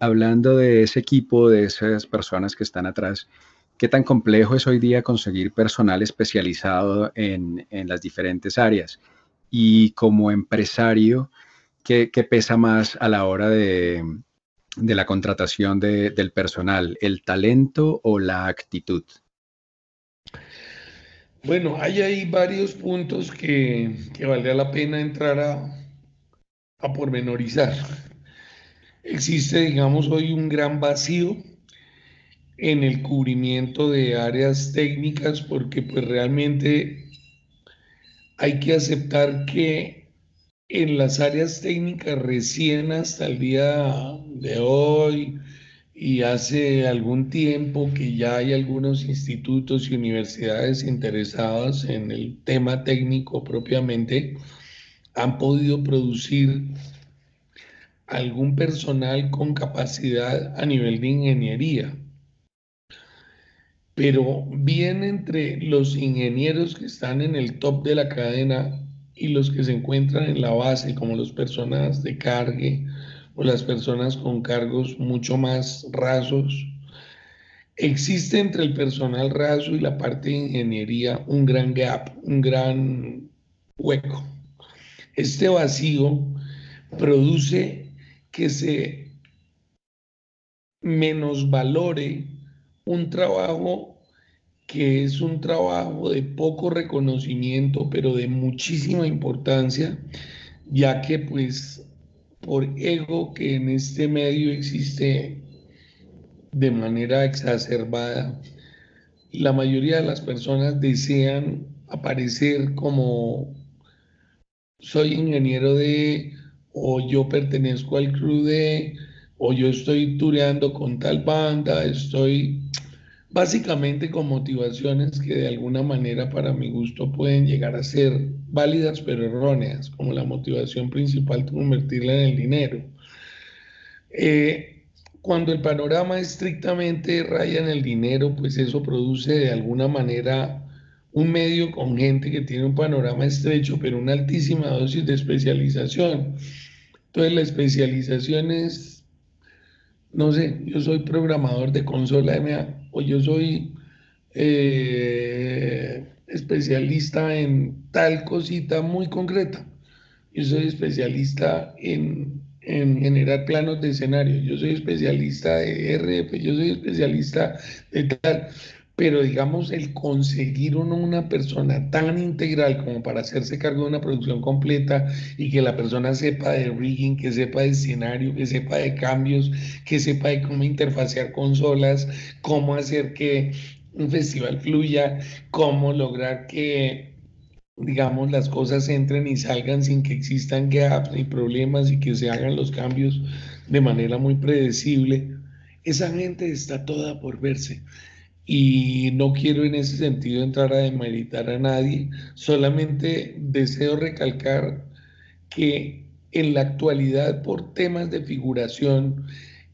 hablando de ese equipo, de esas personas que están atrás, ¿qué tan complejo es hoy día conseguir personal especializado en, las diferentes áreas? Y como empresario, ¿qué, pesa más a la hora de, la contratación del personal, el talento o la actitud? Bueno, hay varios puntos que, que valdría la pena entrar a, a pormenorizar existe, digamos, hoy un gran vacío en el cubrimiento de áreas técnicas porque pues realmente hay que aceptar que en las áreas técnicas recién hasta el día de hoy y hace algún tiempo que ya hay algunos institutos y universidades interesadas en el tema técnico propiamente, han podido producir algún personal con capacidad a nivel de ingeniería. Pero bien entre los ingenieros que están en el top de la cadena y los que se encuentran en la base, como las personas de cargue o las personas con cargos mucho más rasos. Existe entre el personal raso y la parte de ingeniería un gran gap, un gran hueco. Este vacío produce que se menosvalore un trabajo que es un trabajo de poco reconocimiento, pero de muchísima importancia, ya que pues por ego que en este medio existe de manera exacerbada, la mayoría de las personas desean aparecer como soy ingeniero de, o yo pertenezco al crew de, o yo estoy tureando con tal banda, estoy básicamente con motivaciones que de alguna manera para mi gusto pueden llegar a ser válidas pero erróneas, como la motivación principal de convertirla en el dinero. Eh, cuando el panorama estrictamente raya en el dinero, pues eso produce de alguna manera un medio con gente que tiene un panorama estrecho, pero una altísima dosis de especialización. Entonces la especialización es, no sé, yo soy programador de consola MA o yo soy eh, especialista en tal cosita muy concreta. Yo soy especialista en, en generar planos de escenario. Yo soy especialista de RF, yo soy especialista de tal pero digamos el conseguir una persona tan integral como para hacerse cargo de una producción completa y que la persona sepa de rigging, que sepa de escenario, que sepa de cambios, que sepa de cómo interfacear consolas, cómo hacer que un festival fluya, cómo lograr que digamos las cosas entren y salgan sin que existan gaps ni problemas y que se hagan los cambios de manera muy predecible. Esa gente está toda por verse y no quiero en ese sentido entrar a demeritar a nadie, solamente deseo recalcar que en la actualidad por temas de figuración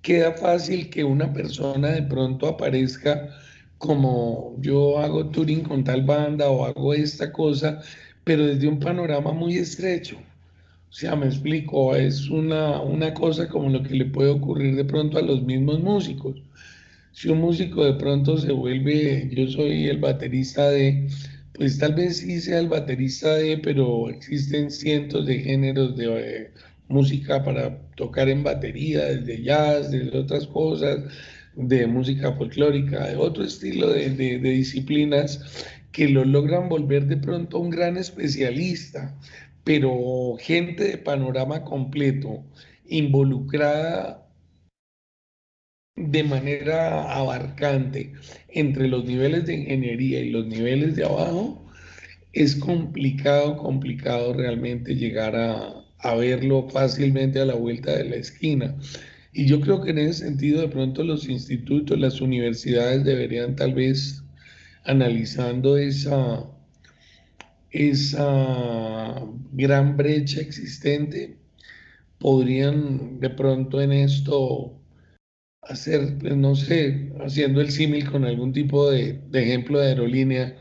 queda fácil que una persona de pronto aparezca como yo hago touring con tal banda o hago esta cosa, pero desde un panorama muy estrecho. O sea, me explico, es una, una cosa como lo que le puede ocurrir de pronto a los mismos músicos si un músico de pronto se vuelve, yo soy el baterista de, pues tal vez sí sea el baterista de, pero existen cientos de géneros de eh, música para tocar en batería, desde jazz, desde otras cosas, de música folclórica, de otro estilo de, de disciplinas que lo logran volver de pronto un gran especialista, pero gente de panorama completo, involucrada de manera abarcante entre los niveles de ingeniería y los niveles de abajo, es complicado, complicado realmente llegar a, verlo fácilmente a la vuelta de la esquina. Y yo creo que en ese sentido de pronto los institutos, las universidades deberían tal vez analizando esa, esa gran brecha existente, podrían de pronto en esto hacer, no sé, haciendo el símil con algún tipo de, ejemplo de aerolínea,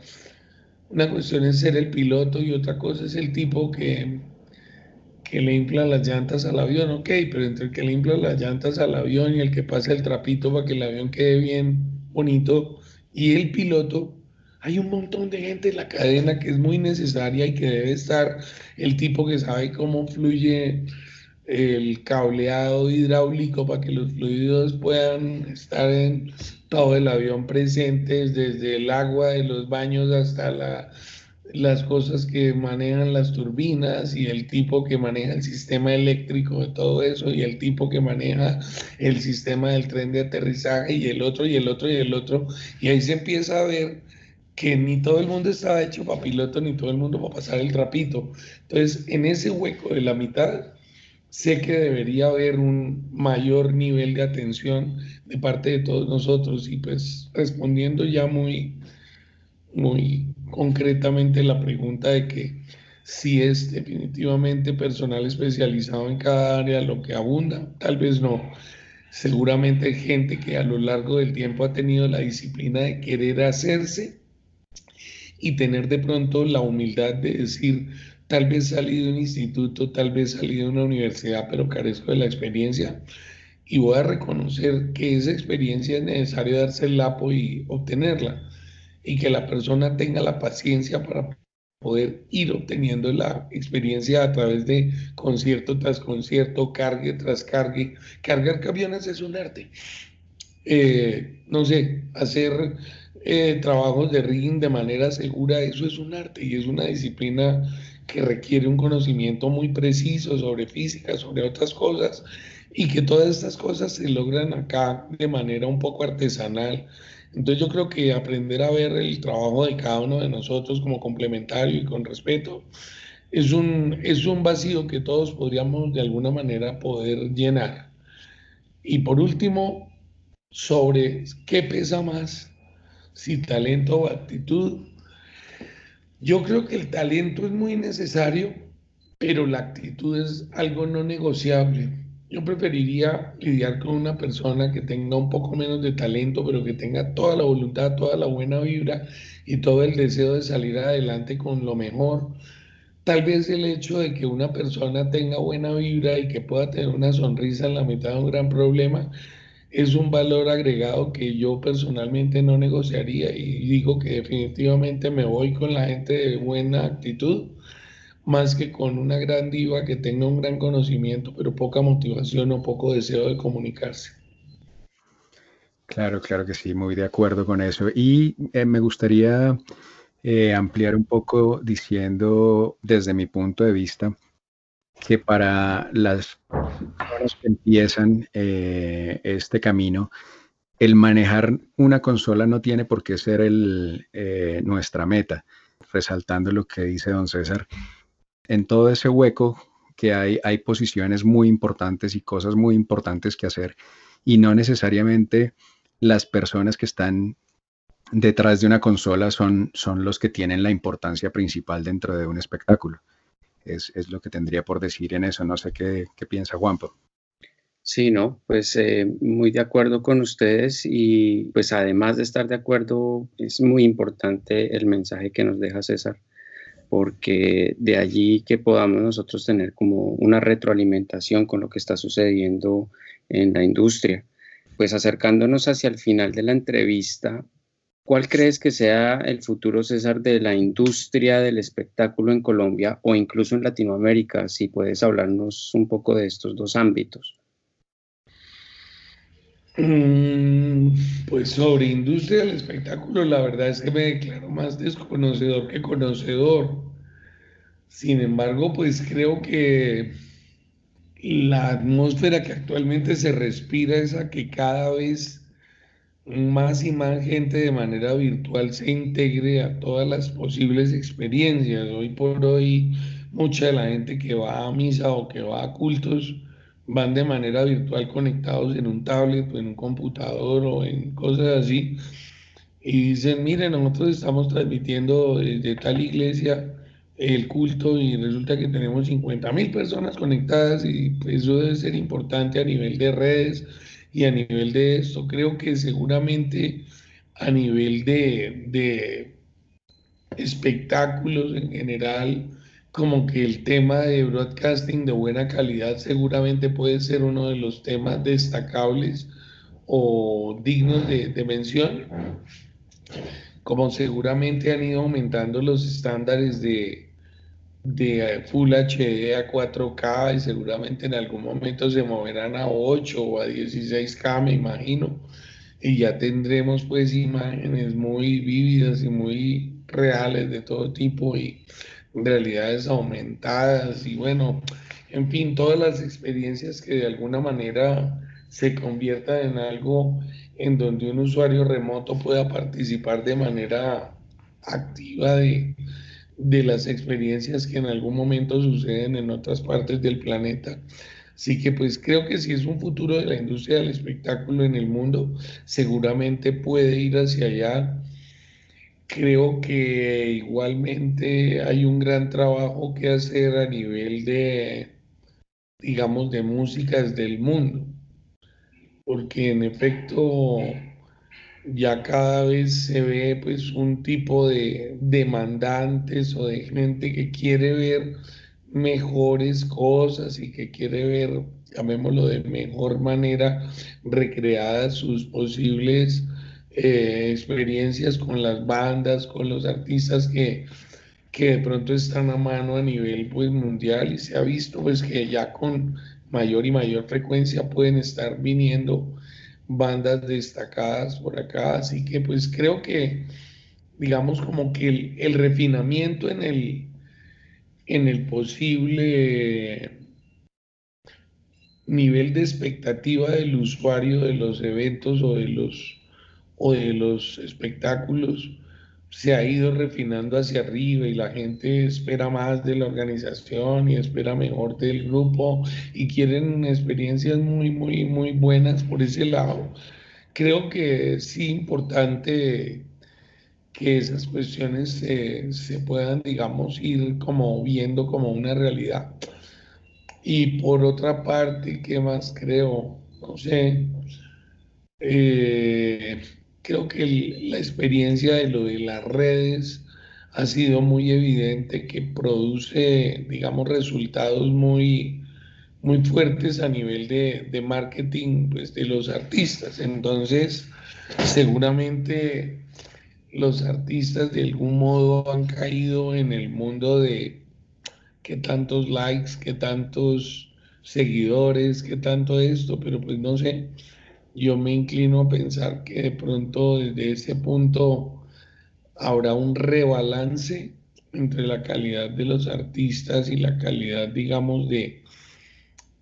una cuestión es ser el piloto y otra cosa es el tipo que, que le infla las llantas al avión, ok, pero entre el que le infla las llantas al avión y el que pasa el trapito para que el avión quede bien bonito y el piloto, hay un montón de gente en la cadena que es muy necesaria y que debe estar el tipo que sabe cómo fluye el cableado hidráulico para que los fluidos puedan estar en todo el avión presentes, desde el agua de los baños hasta la, las cosas que manejan las turbinas y el tipo que maneja el sistema eléctrico de todo eso y el tipo que maneja el sistema del tren de aterrizaje y el otro y el otro y el otro. Y ahí se empieza a ver que ni todo el mundo está hecho para piloto, ni todo el mundo para pasar el trapito. Entonces, en ese hueco de la mitad sé que debería haber un mayor nivel de atención de parte de todos nosotros y pues respondiendo ya muy, muy concretamente la pregunta de que si es definitivamente personal especializado en cada área lo que abunda, tal vez no. Seguramente hay gente que a lo largo del tiempo ha tenido la disciplina de querer hacerse y tener de pronto la humildad de decir, tal vez salí de un instituto, tal vez salí de una universidad, pero carezco de la experiencia y voy a reconocer que esa experiencia es necesario darse el lapo y obtenerla y que la persona tenga la paciencia para poder ir obteniendo la experiencia a través de concierto tras concierto, cargue tras cargue. Cargar camiones es un arte. Eh, no sé, hacer eh, trabajos de rigging de manera segura, eso es un arte y es una disciplina que requiere un conocimiento muy preciso sobre física, sobre otras cosas, y que todas estas cosas se logran acá de manera un poco artesanal. Entonces yo creo que aprender a ver el trabajo de cada uno de nosotros como complementario y con respeto es un, es un vacío que todos podríamos de alguna manera poder llenar. Y por último, sobre qué pesa más, si talento o actitud. Yo creo que el talento es muy necesario, pero la actitud es algo no negociable. Yo preferiría lidiar con una persona que tenga un poco menos de talento, pero que tenga toda la voluntad, toda la buena vibra y todo el deseo de salir adelante con lo mejor. Tal vez el hecho de que una persona tenga buena vibra y que pueda tener una sonrisa en la mitad de un gran problema es un valor agregado que yo personalmente no negociaría y digo que definitivamente me voy con la gente de buena actitud más que con una gran diva que tenga un gran conocimiento, pero poca motivación o poco deseo de comunicarse. Claro, claro que sí, muy de acuerdo con eso. Y eh, me gustaría eh, ampliar un poco diciendo desde mi punto de vista que para las personas que empiezan eh, este camino, el manejar una consola no tiene por qué ser el, nuestra meta, resaltando lo que dice don César en todo ese hueco que hay, hay posiciones muy importantes y cosas muy importantes que hacer y no necesariamente las personas que están detrás de una consola son, son los que tienen la importancia principal dentro de un espectáculo. Es, lo que tendría por decir en eso. No sé qué, piensa Juanpo. Sí, no, pues eh, muy de acuerdo con ustedes y pues además de estar de acuerdo, es muy importante el mensaje que nos deja César porque de allí que podamos nosotros tener como una retroalimentación con lo que está sucediendo en la industria. Pues acercándonos hacia el final de la entrevista, ¿cuál crees que sea el futuro, César, de la industria del espectáculo en Colombia o incluso en Latinoamérica? Si puedes hablarnos un poco de estos dos ámbitos. Mm, pues sobre industria del espectáculo, la verdad es que me declaro más desconocedor que conocedor. Sin embargo, pues creo que la atmósfera que actualmente se respira es a que cada vez más y más gente de manera virtual se integre a todas las posibles experiencias. Hoy por hoy, mucha de la gente que va a misa o que va a cultos, van de manera virtual conectados en un tablet o en un computador o en cosas así y dicen, miren, nosotros estamos transmitiendo desde tal iglesia el culto y resulta que tenemos 50 mil personas conectadas y eso debe ser importante a nivel de redes y a nivel de esto. Creo que seguramente a nivel de, de espectáculos en general, como que el tema de broadcasting de buena calidad seguramente puede ser uno de los temas destacables o dignos de, mención, como seguramente han ido aumentando los estándares de, de Full HD a 4K y seguramente en algún momento se moverán a 8 o a 16K, me imagino, y ya tendremos pues imágenes muy vívidas y muy reales de todo tipo y realidades aumentadas. Y bueno, en fin, todas las experiencias que de alguna manera se conviertan en algo en donde un usuario remoto pueda participar de manera activa de, de las experiencias que en algún momento suceden en otras partes del planeta. Así que pues creo que si es un futuro de la industria del espectáculo en el mundo, seguramente puede ir hacia allá Creo que igualmente hay un gran trabajo que hacer a nivel de, digamos, de músicas del mundo, porque en efecto ya cada vez se ve pues un tipo de demandantes o de gente que quiere ver mejores cosas y que quiere ver, llamémoslo de mejor manera, recreadas sus posibles eh, experiencias con las bandas, con los artistas que, que de pronto están a mano a nivel pues, mundial y se ha visto pues que ya con mayor y mayor frecuencia pueden estar viniendo bandas destacadas por acá, así que pues creo que digamos como que el, refinamiento en el, en el posible nivel de expectativa del usuario de los eventos o de los, o de los espectáculos se ha ido refinando hacia arriba y la gente espera más de la organización y espera mejor del grupo y quieren experiencias muy, muy, muy buenas por ese lado. Creo que es importante que esas cuestiones se, puedan, digamos, ir como viendo como una realidad. Y por otra parte, ¿qué más creo? No sé, eh, creo que la experiencia de lo de las redes ha sido muy evidente que produce, digamos, resultados muy, muy fuertes a nivel de, de marketing pues, de los artistas. Entonces, seguramente los artistas de algún modo han caído en el mundo de qué tantos likes, qué tantos seguidores, qué tanto esto, pero pues no sé, yo me inclino a pensar que de pronto desde ese punto habrá un rebalance entre la calidad de los artistas y la calidad, digamos, de,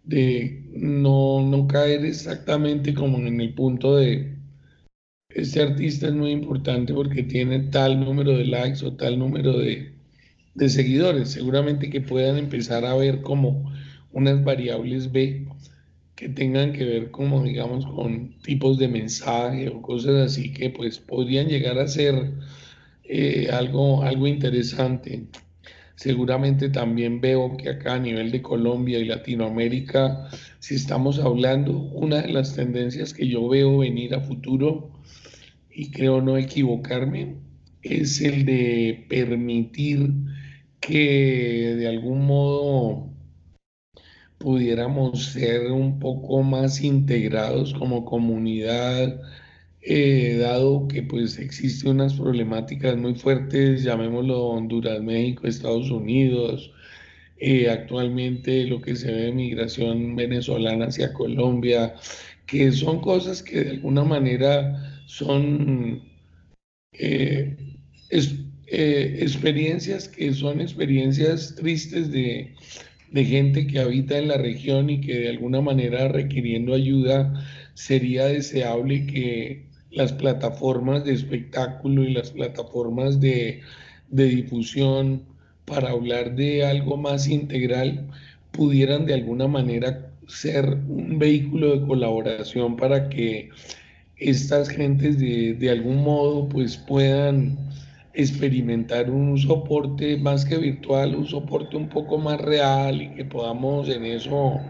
de no, no caer exactamente como en el punto de este artista es muy importante porque tiene tal número de likes o tal número de, seguidores. Seguramente que puedan empezar a ver como unas variables B que tengan que ver como digamos con tipos de mensaje o cosas así que pues podrían llegar a ser eh, algo, algo interesante. Seguramente también veo que acá a nivel de Colombia y Latinoamérica, si estamos hablando, una de las tendencias que yo veo venir a futuro y creo no equivocarme, es el de permitir que de algún modo pudiéramos ser un poco más integrados como comunidad, eh, dado que pues existen unas problemáticas muy fuertes, llamémoslo Honduras, México, Estados Unidos, eh, actualmente lo que se ve de migración venezolana hacia Colombia, que son cosas que de alguna manera son eh, experiencias que son experiencias tristes de, gente que habita en la región y que de alguna manera requiriendo ayuda sería deseable que las plataformas de espectáculo y las plataformas de, de difusión para hablar de algo más integral pudieran de alguna manera ser un vehículo de colaboración para que estas gentes de, algún modo pues puedan experimentar un soporte más que virtual, un soporte un poco más real y que podamos en eso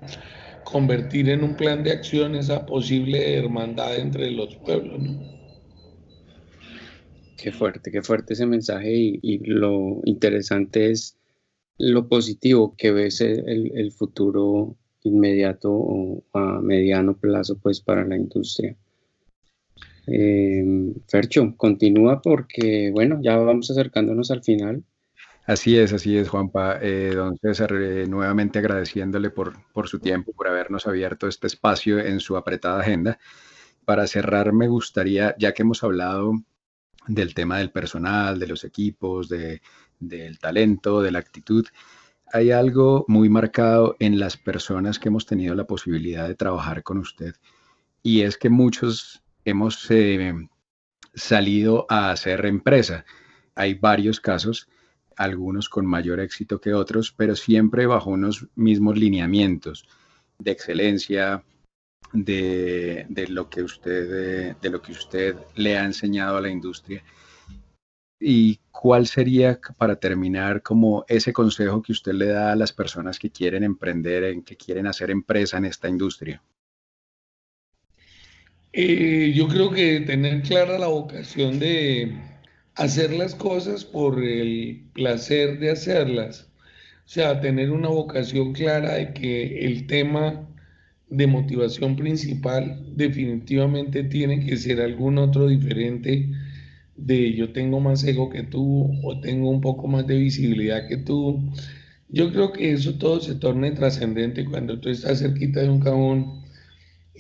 convertir en un plan de acción esa posible hermandad entre los pueblos. Qué fuerte, qué fuerte ese mensaje y, lo interesante es lo positivo que ves el, el futuro inmediato o a mediano plazo pues para la industria. Eh, Fercho, continúa porque, bueno, ya vamos acercándonos al final. Así es, así es, Juanpa. Eh, don César, eh, nuevamente agradeciéndole por, por su tiempo, por habernos abierto este espacio en su apretada agenda. Para cerrar, me gustaría, ya que hemos hablado del tema del personal, de los equipos, de, del talento, de la actitud, hay algo muy marcado en las personas que hemos tenido la posibilidad de trabajar con usted y es que muchos hemos eh, salido a hacer empresa. Hay varios casos, algunos con mayor éxito que otros, pero siempre bajo unos mismos lineamientos de excelencia, de, lo que usted, de lo que usted le ha enseñado a la industria. ¿Y cuál sería, para terminar, como ese consejo que usted le da a las personas que quieren emprender, en, que quieren hacer empresa en esta industria? Eh, yo creo que tener clara la vocación de hacer las cosas por el placer de hacerlas. O sea, tener una vocación clara de que el tema de motivación principal definitivamente tiene que ser algún otro diferente de yo tengo más ego que tú o tengo un poco más de visibilidad que tú. Yo creo que eso todo se torna trascendente cuando tú estás cerquita de un cajón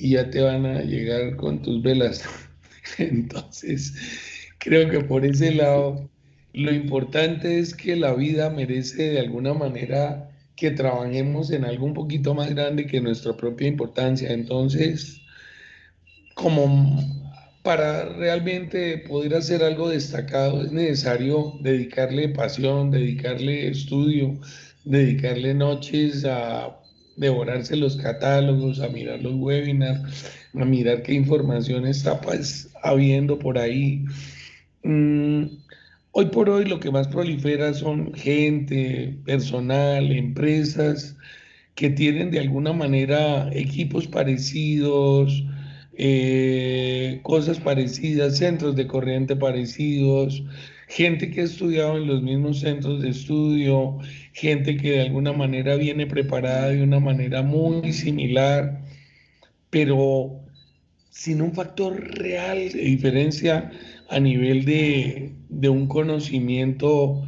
y ya te van a llegar con tus velas. (laughs) Entonces, creo que por ese lado, lo importante es que la vida merece de alguna manera que trabajemos en algo un poquito más grande que nuestra propia importancia. Entonces, como para realmente poder hacer algo destacado es necesario dedicarle pasión, dedicarle estudio, dedicarle noches a devorarse los catálogos, a mirar los webinars, a mirar qué información está pues, habiendo por ahí. Mm, hoy por hoy lo que más prolifera son gente, personal, empresas que tienen de alguna manera equipos parecidos, eh, cosas parecidas, centros de corriente parecidos, gente que ha estudiado en los mismos centros de estudio, gente que de alguna manera viene preparada de una manera muy similar, pero sin un factor real de diferencia a nivel de, de un conocimiento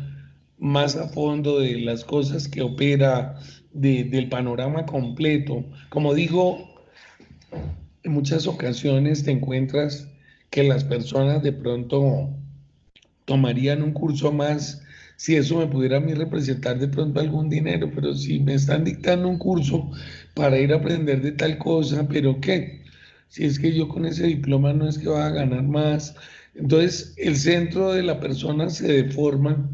más a fondo de las cosas que opera, de, del panorama completo. Como digo, en muchas ocasiones te encuentras que las personas de pronto tomarían un curso más si eso me pudiera a mí representar de pronto algún dinero, pero si me están dictando un curso para ir a aprender de tal cosa, pero ¿qué? Si es que yo con ese diploma no es que va a ganar más. Entonces el centro de la persona se deforma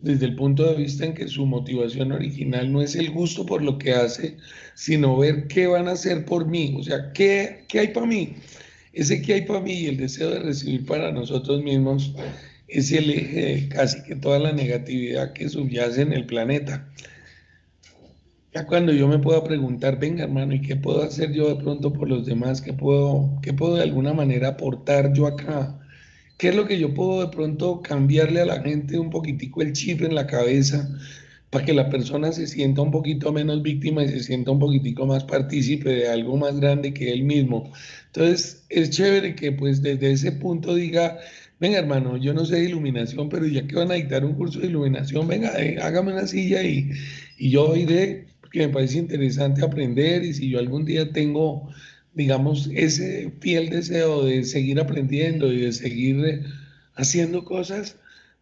desde el punto de vista en que su motivación original no es el gusto por lo que hace, sino ver qué van a hacer por mí, o sea, qué, qué hay para mí. Ese qué hay para mí y el deseo de recibir para nosotros mismos es el eje de casi que toda la negatividad que subyace en el planeta. Ya cuando yo me pueda preguntar, venga hermano, ¿y qué puedo hacer yo de pronto por los demás? ¿Qué puedo, qué puedo de alguna manera aportar yo acá? ¿Qué es lo que yo puedo de pronto cambiarle a la gente un poquitico el chip en la cabeza para que la persona se sienta un poquito menos víctima y se sienta un poquitico más partícipe de algo más grande que él mismo? Entonces, es chévere que pues desde ese punto diga, venga hermano, yo no sé de iluminación, pero ya que van a dictar un curso de iluminación, venga, eh, hágame una silla y, y yo iré, porque me parece interesante aprender y si yo algún día tengo digamos, ese fiel deseo de seguir aprendiendo y de seguir eh, haciendo cosas,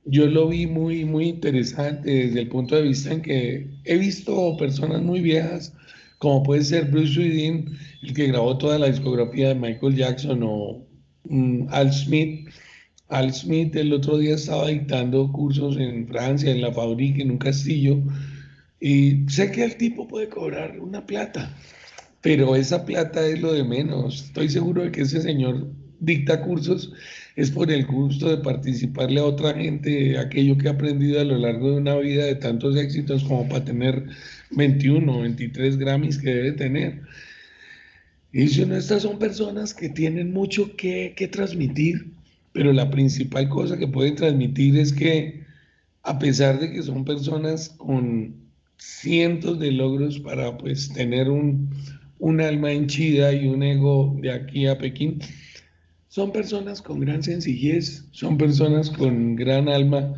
yo lo vi muy, muy interesante desde el punto de vista en que he visto personas muy viejas, como puede ser Bruce Sweden, el que grabó toda la discografía de Michael Jackson, o mm, Al Smith. Al Smith el otro día estaba dictando cursos en Francia, en la fábrica, en un castillo, y sé que el tipo puede cobrar una plata, pero esa plata es lo de menos. Estoy seguro de que ese señor dicta cursos es por el gusto de participarle a otra gente aquello que ha aprendido a lo largo de una vida de tantos éxitos como para tener 21 o 23 Grammys que debe tener. Y si no, estas son personas que tienen mucho que, que transmitir, pero la principal cosa que pueden transmitir es que a pesar de que son personas con cientos de logros para pues tener un, un alma henchida y un ego de aquí a Pekín. Son personas con gran sencillez, son personas con gran alma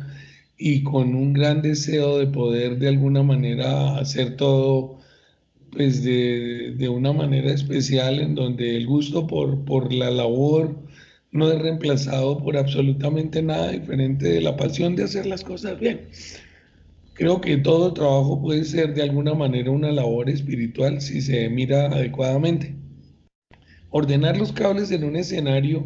y con un gran deseo de poder de alguna manera hacer todo pues de, de una manera especial en donde el gusto por, por la labor no es reemplazado por absolutamente nada diferente de la pasión de hacer las cosas bien. Creo que todo trabajo puede ser de alguna manera una labor espiritual si se mira adecuadamente. Ordenar los cables en un escenario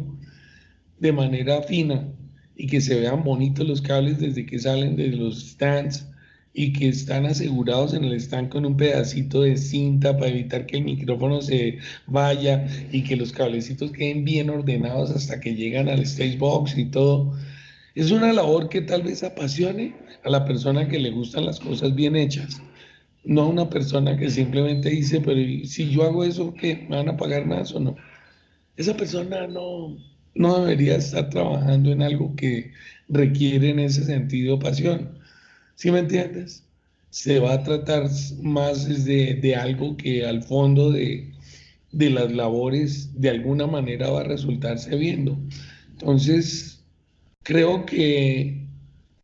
de manera fina y que se vean bonitos los cables desde que salen de los stands y que están asegurados en el stand con un pedacito de cinta para evitar que el micrófono se vaya y que los cablecitos queden bien ordenados hasta que llegan al stage box y todo es una labor que tal vez apasione a la persona que le gustan las cosas bien hechas, no a una persona que simplemente dice, pero si yo hago eso, ¿qué? ¿Me van a pagar más o no? esa persona no, no debería estar trabajando en algo que requiere en ese sentido pasión. ¿Sí me entiendes? Se va a tratar más de, de algo que al fondo de, de las labores de alguna manera va a resultarse viendo. Entonces, creo que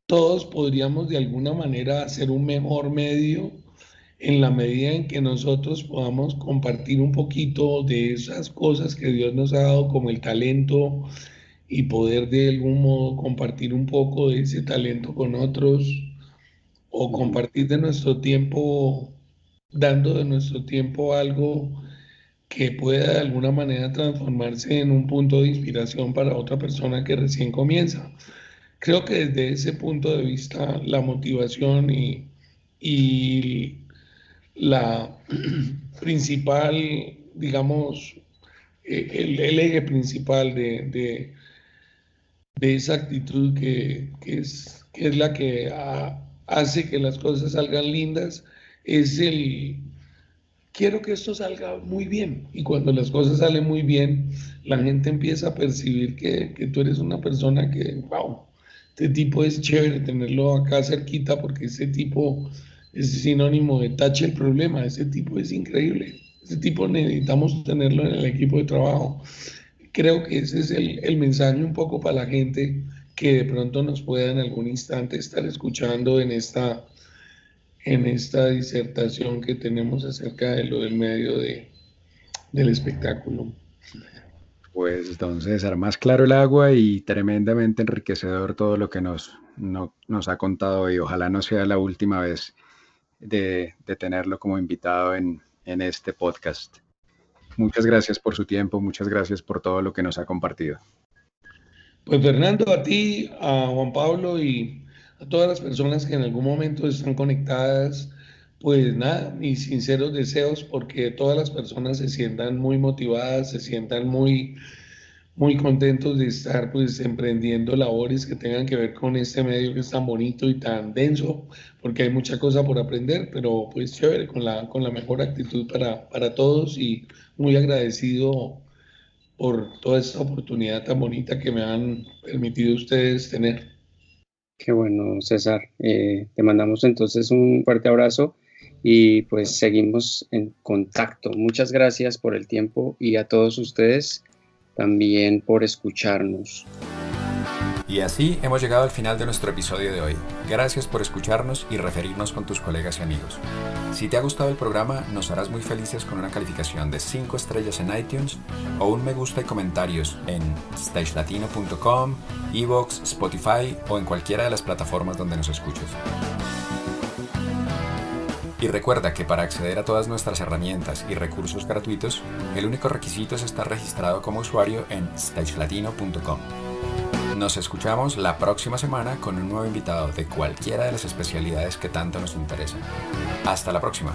todos podríamos de alguna manera hacer un mejor medio en la medida en que nosotros podamos compartir un poquito de esas cosas que Dios nos ha dado como el talento y poder de algún modo compartir un poco de ese talento con otros o compartir de nuestro tiempo, dando de nuestro tiempo algo que pueda de alguna manera transformarse en un punto de inspiración para otra persona que recién comienza. Creo que desde ese punto de vista la motivación y, y la (clears throat) principal, digamos, eh, el, eje principal de, de, esa actitud que, es, que es la que hace que las cosas salgan lindas, es el, quiero que esto salga muy bien. Y cuando las cosas salen muy bien, la gente empieza a percibir que, que tú eres una persona que, wow, este tipo es chévere tenerlo acá cerquita porque ese tipo es sinónimo de tache el problema. Ese tipo es increíble. Ese tipo necesitamos tenerlo en el equipo de trabajo. Creo que ese es el, el mensaje un poco para la gente que de pronto nos pueda en algún instante estar escuchando en esta, en esta disertación que tenemos acerca de lo del medio de, del espectáculo. Pues don César, más claro el agua y tremendamente enriquecedor todo lo que nos, nos ha contado y ojalá no sea la última vez de, tenerlo como invitado en, este podcast. Muchas gracias por su tiempo, muchas gracias por todo lo que nos ha compartido. Pues Fernando, a ti, a Juan Pablo y a todas las personas que en algún momento están conectadas, pues nada, mis sinceros deseos porque todas las personas se sientan muy motivadas, se sientan muy muy contentos de estar pues emprendiendo labores que tengan que ver con este medio que es tan bonito y tan denso, porque hay mucha cosa por aprender, pero pues chévere, con la, con la mejor actitud para, para todos y muy agradecido por toda esta oportunidad tan bonita que me han permitido ustedes tener. Qué bueno, César. Eh, te mandamos entonces un fuerte abrazo y pues seguimos en contacto. Muchas gracias por el tiempo y a todos ustedes también por escucharnos. Y así hemos llegado al final de nuestro episodio de hoy. Gracias por escucharnos y referirnos con tus colegas y amigos. Si te ha gustado el programa, nos harás muy felices con una calificación de 5 estrellas en iTunes o un me gusta y comentarios en stagelatino.com, Evox, Spotify o en cualquiera de las plataformas donde nos escuches. Y recuerda que para acceder a todas nuestras herramientas y recursos gratuitos, el único requisito es estar registrado como usuario en stagelatino.com. Nos escuchamos la próxima semana con un nuevo invitado de cualquiera de las especialidades que tanto nos interesan. Hasta la próxima.